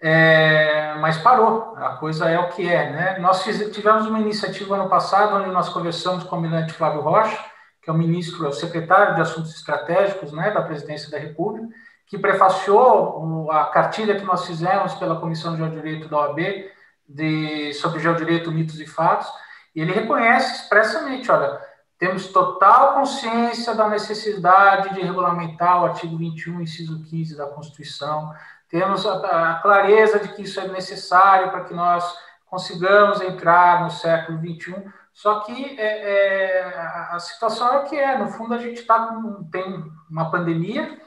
é, mas parou. A coisa é o que é. Né? Nós tivemos uma iniciativa ano passado, onde nós conversamos com o almirante Flávio Rocha, que é o ministro, é o secretário de Assuntos Estratégicos né, da Presidência da República, que prefaciou a cartilha que nós fizemos pela Comissão de Geodireito da OAB de, sobre geodireito, mitos e fatos, e ele reconhece expressamente, olha, temos total consciência da necessidade de regulamentar o artigo 21, inciso 15 da Constituição, temos a, a clareza de que isso é necessário para que nós consigamos entrar no século 21, só que é, é, a situação é o que é, no fundo a gente tá tem uma pandemia,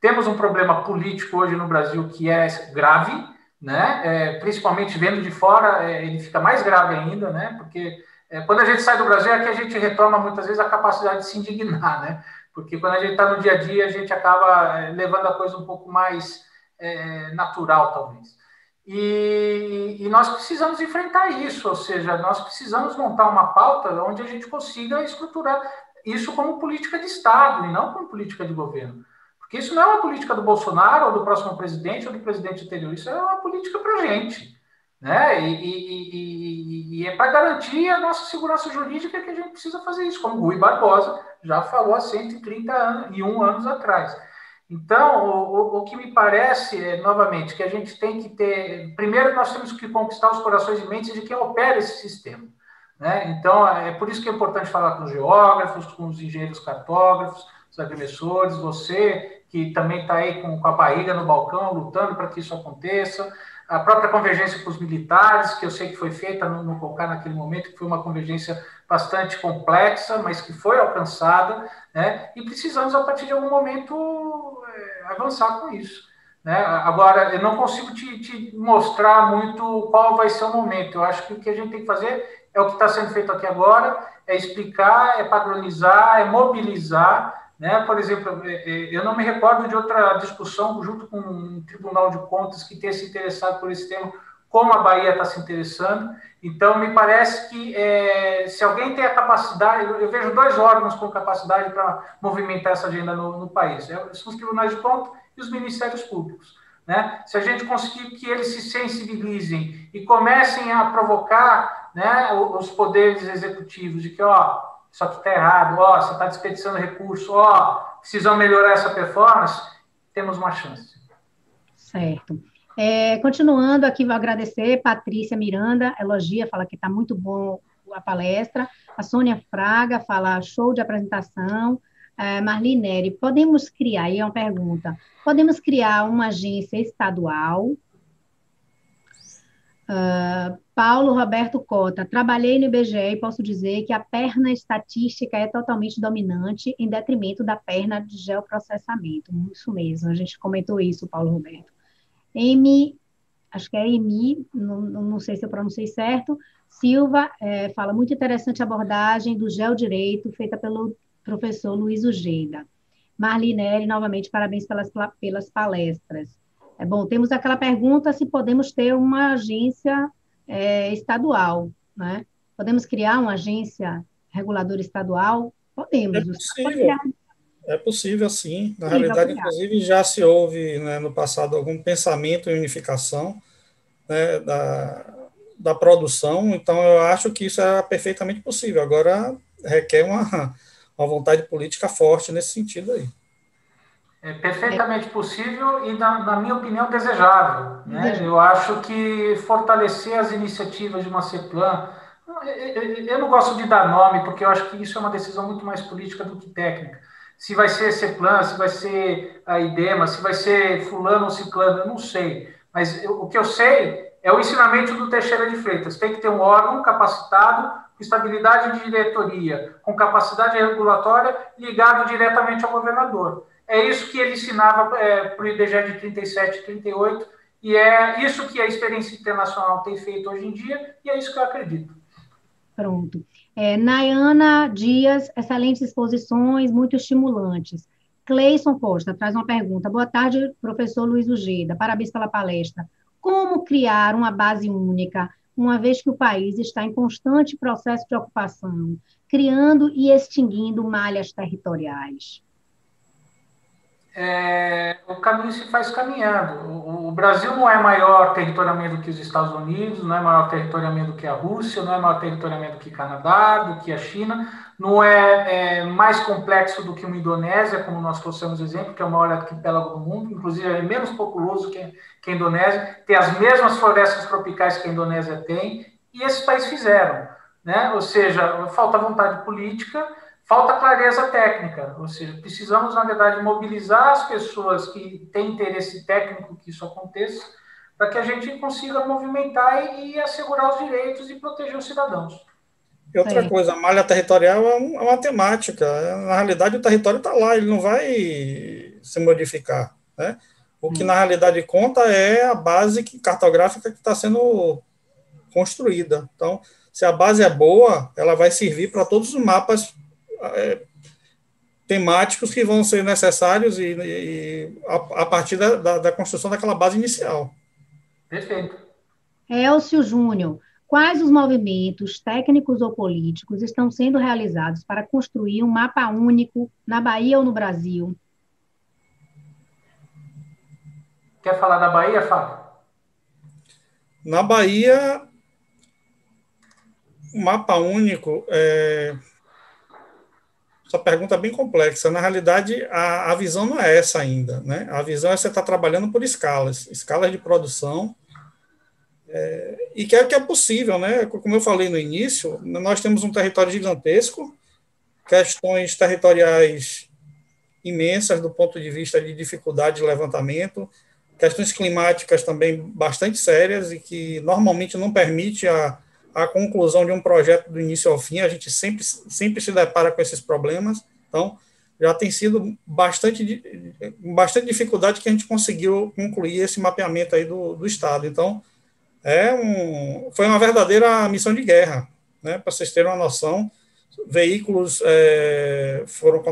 temos um problema político hoje no Brasil que é grave, né? É, principalmente vendo de fora, é, ele fica mais grave ainda, né? Porque é, quando a gente sai do Brasil é que a gente retoma muitas vezes a capacidade de se indignar, né? Porque quando a gente está no dia a dia, a gente acaba é, levando a coisa um pouco mais é, natural, talvez. E, e, nós precisamos enfrentar isso, ou seja, nós precisamos montar uma pauta onde a gente consiga estruturar isso como política de Estado e não como política de governo. Porque isso não é uma política do Bolsonaro ou do próximo presidente ou do presidente anterior, isso é uma política para a gente. Né? E, e, e, e é para garantir a nossa segurança jurídica que a gente precisa fazer isso, como Rui Barbosa já falou há 130 anos e um anos atrás. Então, o, o, que me parece, é, novamente, que a gente tem que ter. Primeiro, nós temos que conquistar os corações e mentes de quem opera esse sistema. Né? Então, é por isso que é importante falar com os geógrafos, com os engenheiros cartógrafos, os agrimensores, você que também está aí com, com a barriga no balcão, lutando para que isso aconteça a própria convergência com os militares, que eu sei que foi feita no, no COCAR naquele momento, que foi uma convergência bastante complexa, mas que foi alcançada, né? e precisamos, a partir de algum momento, é, avançar com isso. Né? Agora, eu não consigo te, te, mostrar muito qual vai ser o momento. Eu acho que o que a gente tem que fazer é o que está sendo feito aqui agora, é explicar, é padronizar, é mobilizar, né? Por exemplo, é, é, eu não me recordo de outra discussão junto com um Tribunal de Contas que tenha se interessado por esse tema, como a Bahia está se interessando. Então, me parece que é, se alguém tem a capacidade, eu, eu, vejo dois órgãos com capacidade para movimentar essa agenda no, no país: é, são os tribunais de contas e os ministérios públicos. Né? Se a gente conseguir que eles se sensibilizem e comecem a provocar né, os poderes executivos de que, ó, isso aqui está errado, ó, você está desperdiçando recurso, ó, precisam melhorar essa performance, temos uma chance. Certo. É, continuando aqui, vou agradecer, Patrícia Miranda, elogia, fala que está muito bom a palestra, a Sônia Fraga fala show de apresentação, é, Marli Neri, podemos criar, aí é uma pergunta, podemos criar uma agência estadual Uh, Paulo Roberto Cota, trabalhei no IBGE e posso dizer que a perna estatística é totalmente dominante em detrimento da perna de geoprocessamento. Isso mesmo, a gente comentou isso, Paulo Roberto. M, acho que é Emi, não, não sei se eu pronunciei certo, Silva é, fala muito interessante a abordagem do geodireito feita pelo professor Luiz Ugeda. Marlinelli, novamente, parabéns pelas, pelas palestras. É bom, temos aquela pergunta se podemos ter uma agência é, estadual, né? Podemos criar uma agência reguladora estadual? Podemos. É possível, é possível sim. Na sim, realidade, inclusive, já se houve né, no passado algum pensamento em unificação né, da, da produção, então eu acho que isso é perfeitamente possível. Agora, requer uma, uma vontade política forte nesse sentido aí. É perfeitamente possível e, na, na minha opinião, desejável. Né? Eu acho que fortalecer as iniciativas de uma CEPLAN. Eu não gosto de dar nome, porque eu acho que isso é uma decisão muito mais política do que técnica. Se vai ser CEPLAN, se vai ser a IDEMA, se vai ser Fulano ou Ciclano, eu não sei. Mas eu, o que eu sei é o ensinamento do Teixeira de Freitas. Tem que ter um órgão capacitado, com estabilidade de diretoria, com capacidade regulatória, ligado diretamente ao governador. É isso que ele ensinava é, para o IBGE de 37 e 38, e é isso que a experiência internacional tem feito hoje em dia, e é isso que eu acredito. Pronto. É, Nayana Dias, excelentes exposições, muito estimulantes. Cleison Costa traz uma pergunta. Boa tarde, professor Luiz Ugeda. Parabéns pela palestra. Como criar uma base única, uma vez que o país está em constante processo de ocupação, criando e extinguindo malhas territoriais? É, o caminho se faz caminhando. O, o, Brasil não é maior territorialmente do que os Estados Unidos, não é maior territorialmente do que a Rússia, não é maior territorialmente do que o Canadá, do que a China, não é, é, mais complexo do que uma Indonésia, como nós trouxemos exemplo, que é o maior arquipélago do mundo, inclusive é menos populoso que, que a Indonésia, tem as mesmas florestas tropicais que a Indonésia tem, e esses países fizeram. Né? Ou seja, falta vontade política, falta clareza técnica, ou seja, precisamos, na verdade, mobilizar as pessoas que têm interesse técnico que isso aconteça, para que a gente consiga movimentar e, assegurar os direitos e proteger os cidadãos. E outra coisa, a malha territorial é, é uma temática. Na realidade, o território está lá, ele não vai se modificar. Né? O que, na realidade, conta é a base cartográfica que está sendo construída. Então, se a base é boa, ela vai servir para todos os mapas é, temáticos que vão ser necessários e, e a, a, partir da, da, da, construção daquela base inicial. Perfeito. Elcio Júnior, quais os movimentos técnicos ou políticos estão sendo realizados para construir um mapa único na Bahia ou no Brasil? Quer falar da Bahia, Fábio? Na Bahia, o mapa único é, essa pergunta é bem complexa. Na realidade, a, a visão não é essa ainda. Né? A visão é você estar tá trabalhando por escalas, escalas de produção, é, e que é que é possível. Né? Como eu falei no início, nós temos um território gigantesco, questões territoriais imensas do ponto de vista de dificuldade de levantamento, questões climáticas também bastante sérias e que normalmente não permite a a conclusão de um projeto do início ao fim, a gente sempre, sempre se depara com esses problemas, então já tem sido bastante, bastante dificuldade que a gente conseguiu concluir esse mapeamento aí do, do Estado, então é um, foi uma verdadeira missão de guerra, né, para vocês terem uma noção, veículos é, foram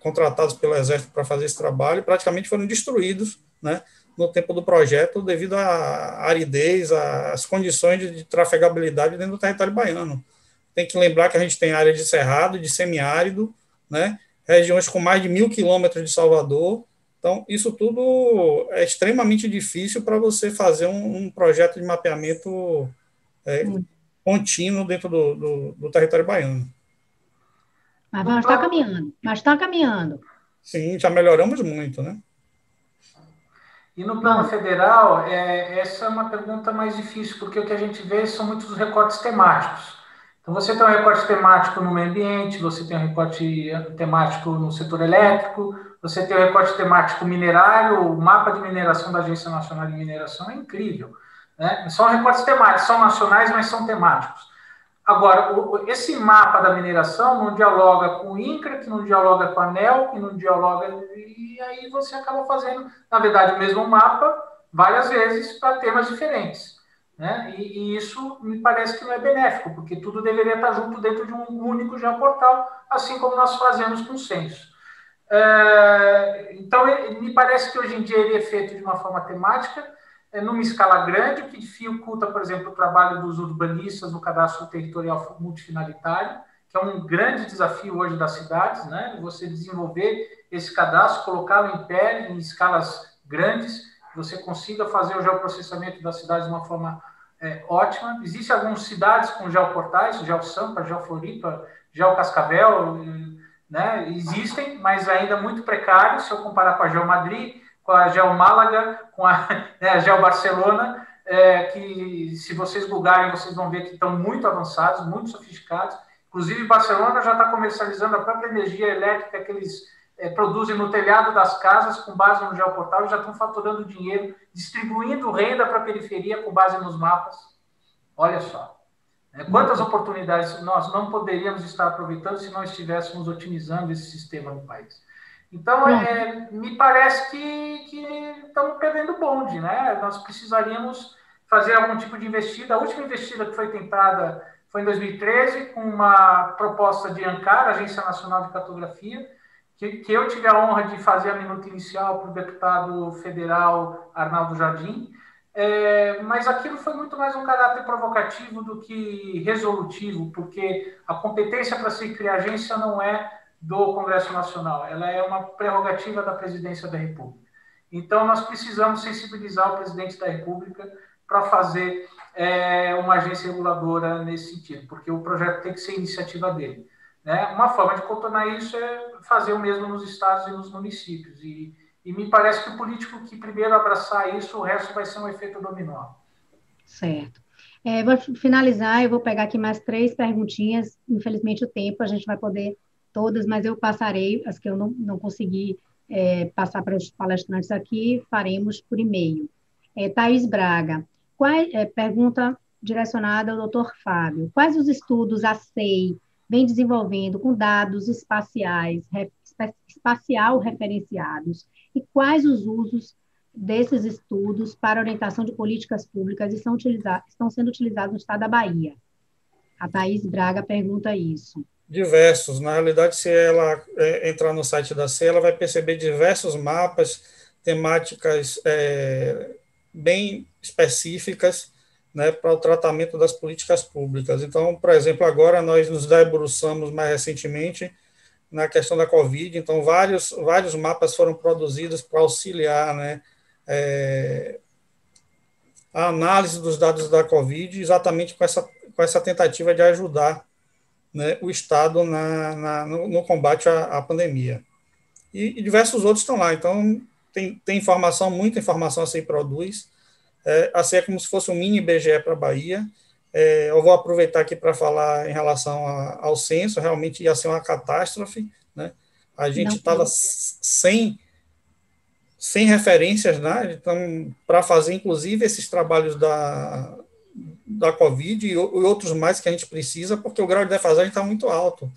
contratados pelo Exército para fazer esse trabalho, praticamente foram destruídos, né, no tempo do projeto devido à aridez, às condições de, trafegabilidade dentro do território baiano. Tem que lembrar que a gente tem área de cerrado, de semiárido, né, regiões com mais de mil quilômetros de Salvador. Então, isso tudo é extremamente difícil para você fazer um, um, projeto de mapeamento é, contínuo dentro do, do, do, território baiano. Mas está caminhando, mas está caminhando. Sim, já melhoramos muito, né? E no plano federal, é, essa é uma pergunta mais difícil, porque o que a gente vê são muitos recortes temáticos. Então, você tem um recorte temático no meio ambiente, você tem um recorte temático no setor elétrico, você tem um recorte temático minerário, o mapa de mineração da Agência Nacional de Mineração é incrível. Né? São recortes temáticos, são nacionais, mas são temáticos. Agora, esse mapa da mineração não dialoga com o INCRA, que não dialoga com a ANEL, que não dialoga. E aí você acaba fazendo, na verdade, o mesmo mapa várias vezes para temas diferentes. Né? E, e, isso me parece que não é benéfico, porque tudo deveria estar junto dentro de um único geoportal, assim como nós fazemos com o censo. É, então, me parece que hoje em dia ele é feito de uma forma temática, é, numa escala grande, o que dificulta, por exemplo, o trabalho dos urbanistas no cadastro territorial multifinalitário, que é um grande desafio hoje das cidades, né? Você desenvolver esse cadastro, colocá-lo em pé, em escalas grandes, você consiga fazer o geoprocessamento das cidades de uma forma é, ótima. Existem algumas cidades com geoportais, GeoSampa, GeoFloripa, GeoCascavel, né? Existem, mas ainda muito precários, se eu comparar com a GeoMadrid, com a Gel Málaga, com a, [laughs] né, a Gel Barcelona, é, que se vocês googarem, vocês vão ver que estão muito avançados, muito sofisticados. Inclusive, Barcelona já está comercializando a própria energia elétrica que eles é, produzem no telhado das casas com base no geoportal e já estão faturando dinheiro, distribuindo renda para a periferia com base nos mapas. Olha só. É, quantas oportunidades nós não poderíamos estar aproveitando se nós estivéssemos otimizando esse sistema no país. Então, é, me parece que, que estamos perdendo o bonde, né? Nós precisaríamos fazer algum tipo de investida. A última investida que foi tentada foi em 2013, com uma proposta de ANCAR, Agência Nacional de Cartografia, que, que eu tive a honra de fazer a minuta inicial para o deputado federal Arnaldo Jardim, é, mas aquilo foi muito mais um caráter provocativo do que resolutivo, porque a competência para se criar agência não é do Congresso Nacional, ela é uma prerrogativa da presidência da República. Então, nós precisamos sensibilizar o presidente da República para fazer é, uma agência reguladora nesse sentido, porque o projeto tem que ser iniciativa dele. Né? Uma forma de contornar isso é fazer o mesmo nos estados e nos municípios. E, e me parece que o político que primeiro abraçar isso, o resto vai ser um efeito dominó. Certo. É, vou finalizar, eu vou pegar aqui mais três perguntinhas. Infelizmente, o tempo, a gente vai poder todas, mas eu passarei as que eu não, não consegui é, passar para os palestrantes aqui, faremos por e-mail. É, Thaís Braga, qual, é, pergunta direcionada ao doutor Fábio. Quais os estudos a SEI vem desenvolvendo com dados espaciais, espacial referenciados e quais os usos desses estudos para orientação de políticas públicas estão, estão sendo utilizados no estado da Bahia? A Thaís Braga pergunta isso. Diversos. Na realidade, se ela é, entrar no site da CE, ela vai perceber diversos mapas, temáticas é, bem específicas né, para o tratamento das políticas públicas. Então, por exemplo, agora nós nos debruçamos mais recentemente na questão da Covid, então vários, vários mapas foram produzidos para auxiliar né, é, a análise dos dados da Covid, exatamente com essa, com essa tentativa de ajudar né, o Estado na, na no, no, combate à, à pandemia. E, e, diversos outros estão lá, então tem, tem informação, muita informação a se produz, é, assim é como se fosse um mini IBGE para a Bahia. É, eu vou aproveitar aqui para falar em relação a, ao censo, realmente ia ser uma catástrofe, né? A gente estava sem, sem referências, né? Então, para fazer, inclusive, esses trabalhos da, da Covid e, outros mais que a gente precisa, porque o grau de defasagem está muito alto.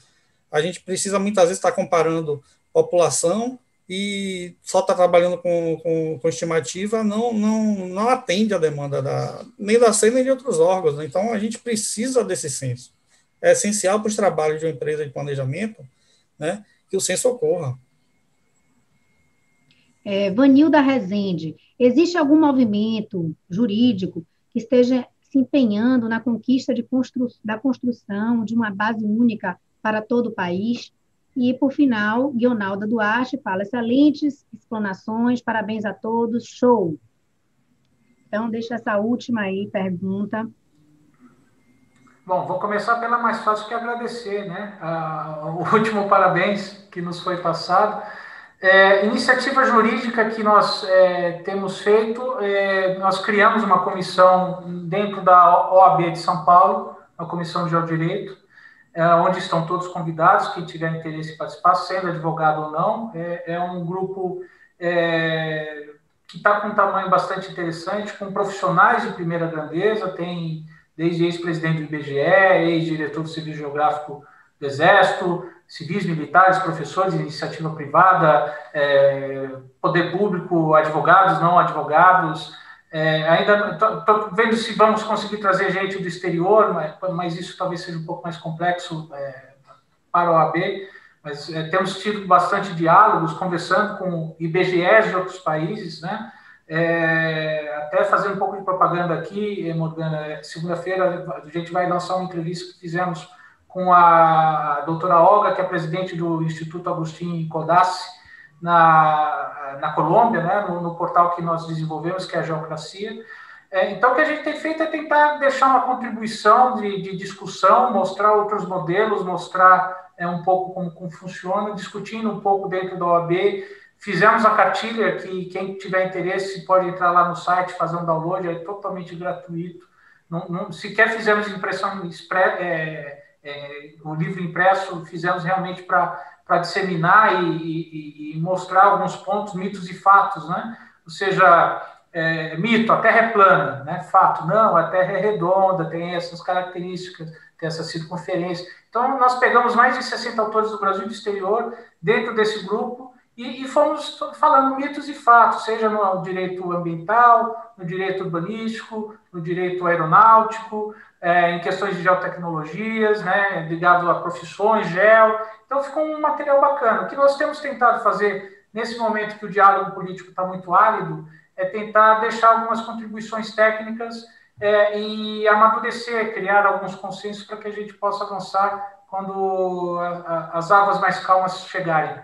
A gente precisa, muitas vezes, estar tá comparando população e só está trabalhando com, com, com, estimativa não, não, não atende a demanda da, nem da CEI nem de outros órgãos. Né? Então, a gente precisa desse censo. É essencial para os trabalhos de uma empresa de planejamento né, que o censo ocorra. É, Vanilda Rezende, existe algum movimento jurídico que esteja se empenhando na conquista constru da construção de uma base única para todo o país? E, por final, Guionalda Duarte fala: excelentes explanações, parabéns a todos, show. Então, deixa essa última aí, pergunta. Bom, vou começar pela mais fácil que agradecer, né? o último parabéns que nos foi passado. É, iniciativa jurídica que nós é, temos feito, é, nós criamos uma comissão dentro da OAB de São Paulo, a Comissão de Direito, é, onde estão todos convidados, quem tiver interesse em participar, sendo advogado ou não. É, é um grupo é, que está com um tamanho bastante interessante, com profissionais de primeira grandeza, tem desde ex-presidente do IBGE, ex-diretor do Serviço Geográfico do Exército, civis militares, professores iniciativa privada, é, poder público, advogados, não advogados, é, ainda estou vendo se vamos conseguir trazer gente do exterior, mas, mas isso talvez seja um pouco mais complexo é, para o OAB. Mas é, temos tido bastante diálogos, conversando com IBGEs de outros países, né? É, até fazer um pouco de propaganda aqui, Morgana, segunda-feira a gente vai lançar uma entrevista que fizemos com a doutora Olga, que é presidente do Instituto Agostinho Codassi, na, na Colômbia, né, no, no, portal que nós desenvolvemos, que é a Geocracia. É, então, o que a gente tem feito é tentar deixar uma contribuição de, de discussão, mostrar outros modelos, mostrar é, um pouco como, como funciona, discutindo um pouco dentro da OAB. Fizemos a cartilha, que quem tiver interesse pode entrar lá no site, fazer um download, é totalmente gratuito. Não, não, sequer fizemos impressão, é, é, o livro impresso, fizemos realmente para disseminar e, e, e, mostrar alguns pontos, mitos e fatos, né? Ou seja, é, mito, a Terra é plana, né? Fato, não, a Terra é redonda, tem essas características, tem essa circunferência. Então, nós pegamos mais de 60 autores do Brasil e do exterior dentro desse grupo e, e, fomos falando mitos e fatos, seja no direito ambiental, no direito urbanístico, no direito aeronáutico, é, em questões de geotecnologias, né, ligado a profissões, gel. Então ficou um material bacana. O que nós temos tentado fazer nesse momento que o diálogo político está muito árido é tentar deixar algumas contribuições técnicas é, e amadurecer, criar alguns consensos para que a gente possa avançar quando a, a, as águas mais calmas chegarem.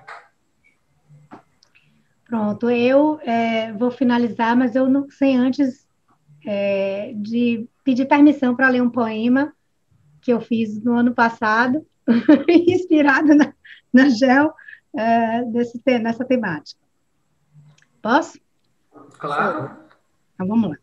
Pronto, eu é, vou finalizar, mas eu não sei antes é, de pedir permissão para ler um poema que eu fiz no ano passado, [laughs] inspirado na, na GEL, é, desse, nessa temática. Posso? Claro. Então, vamos lá.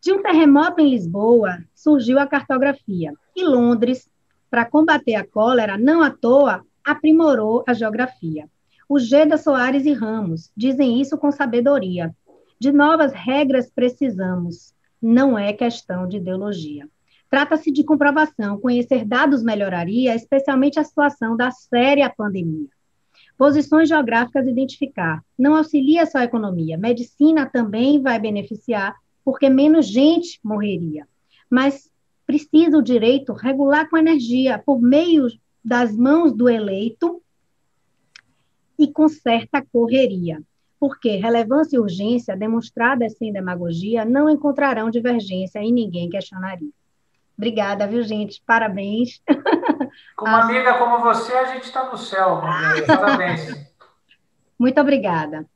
De um terremoto em Lisboa, surgiu a cartografia, e Londres, para combater a cólera, não à toa, aprimorou a geografia. O Geda Soares e Ramos dizem isso com sabedoria. De novas regras precisamos, não é questão de ideologia. Trata-se de comprovação, conhecer dados melhoraria, especialmente a situação da séria pandemia. Posições geográficas identificar, não auxilia só a economia, medicina também vai beneficiar, porque menos gente morreria. Mas precisa o direito regular com energia, por meio das mãos do eleito, e com certa correria, porque relevância e urgência demonstradas sem demagogia não encontrarão divergência e ninguém questionaria. Obrigada, viu, gente? Parabéns. [laughs] Com uma amiga como você, a gente está no céu. [laughs] Parabéns. Muito obrigada.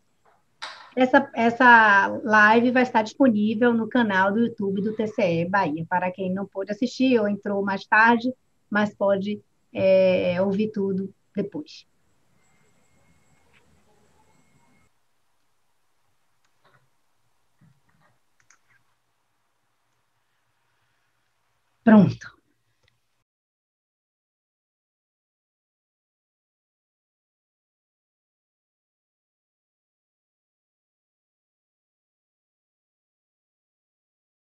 Essa, essa live vai estar disponível no canal do YouTube do TCE Bahia, para quem não pôde assistir ou entrou mais tarde, mas pode é, ouvir tudo depois. Pronto.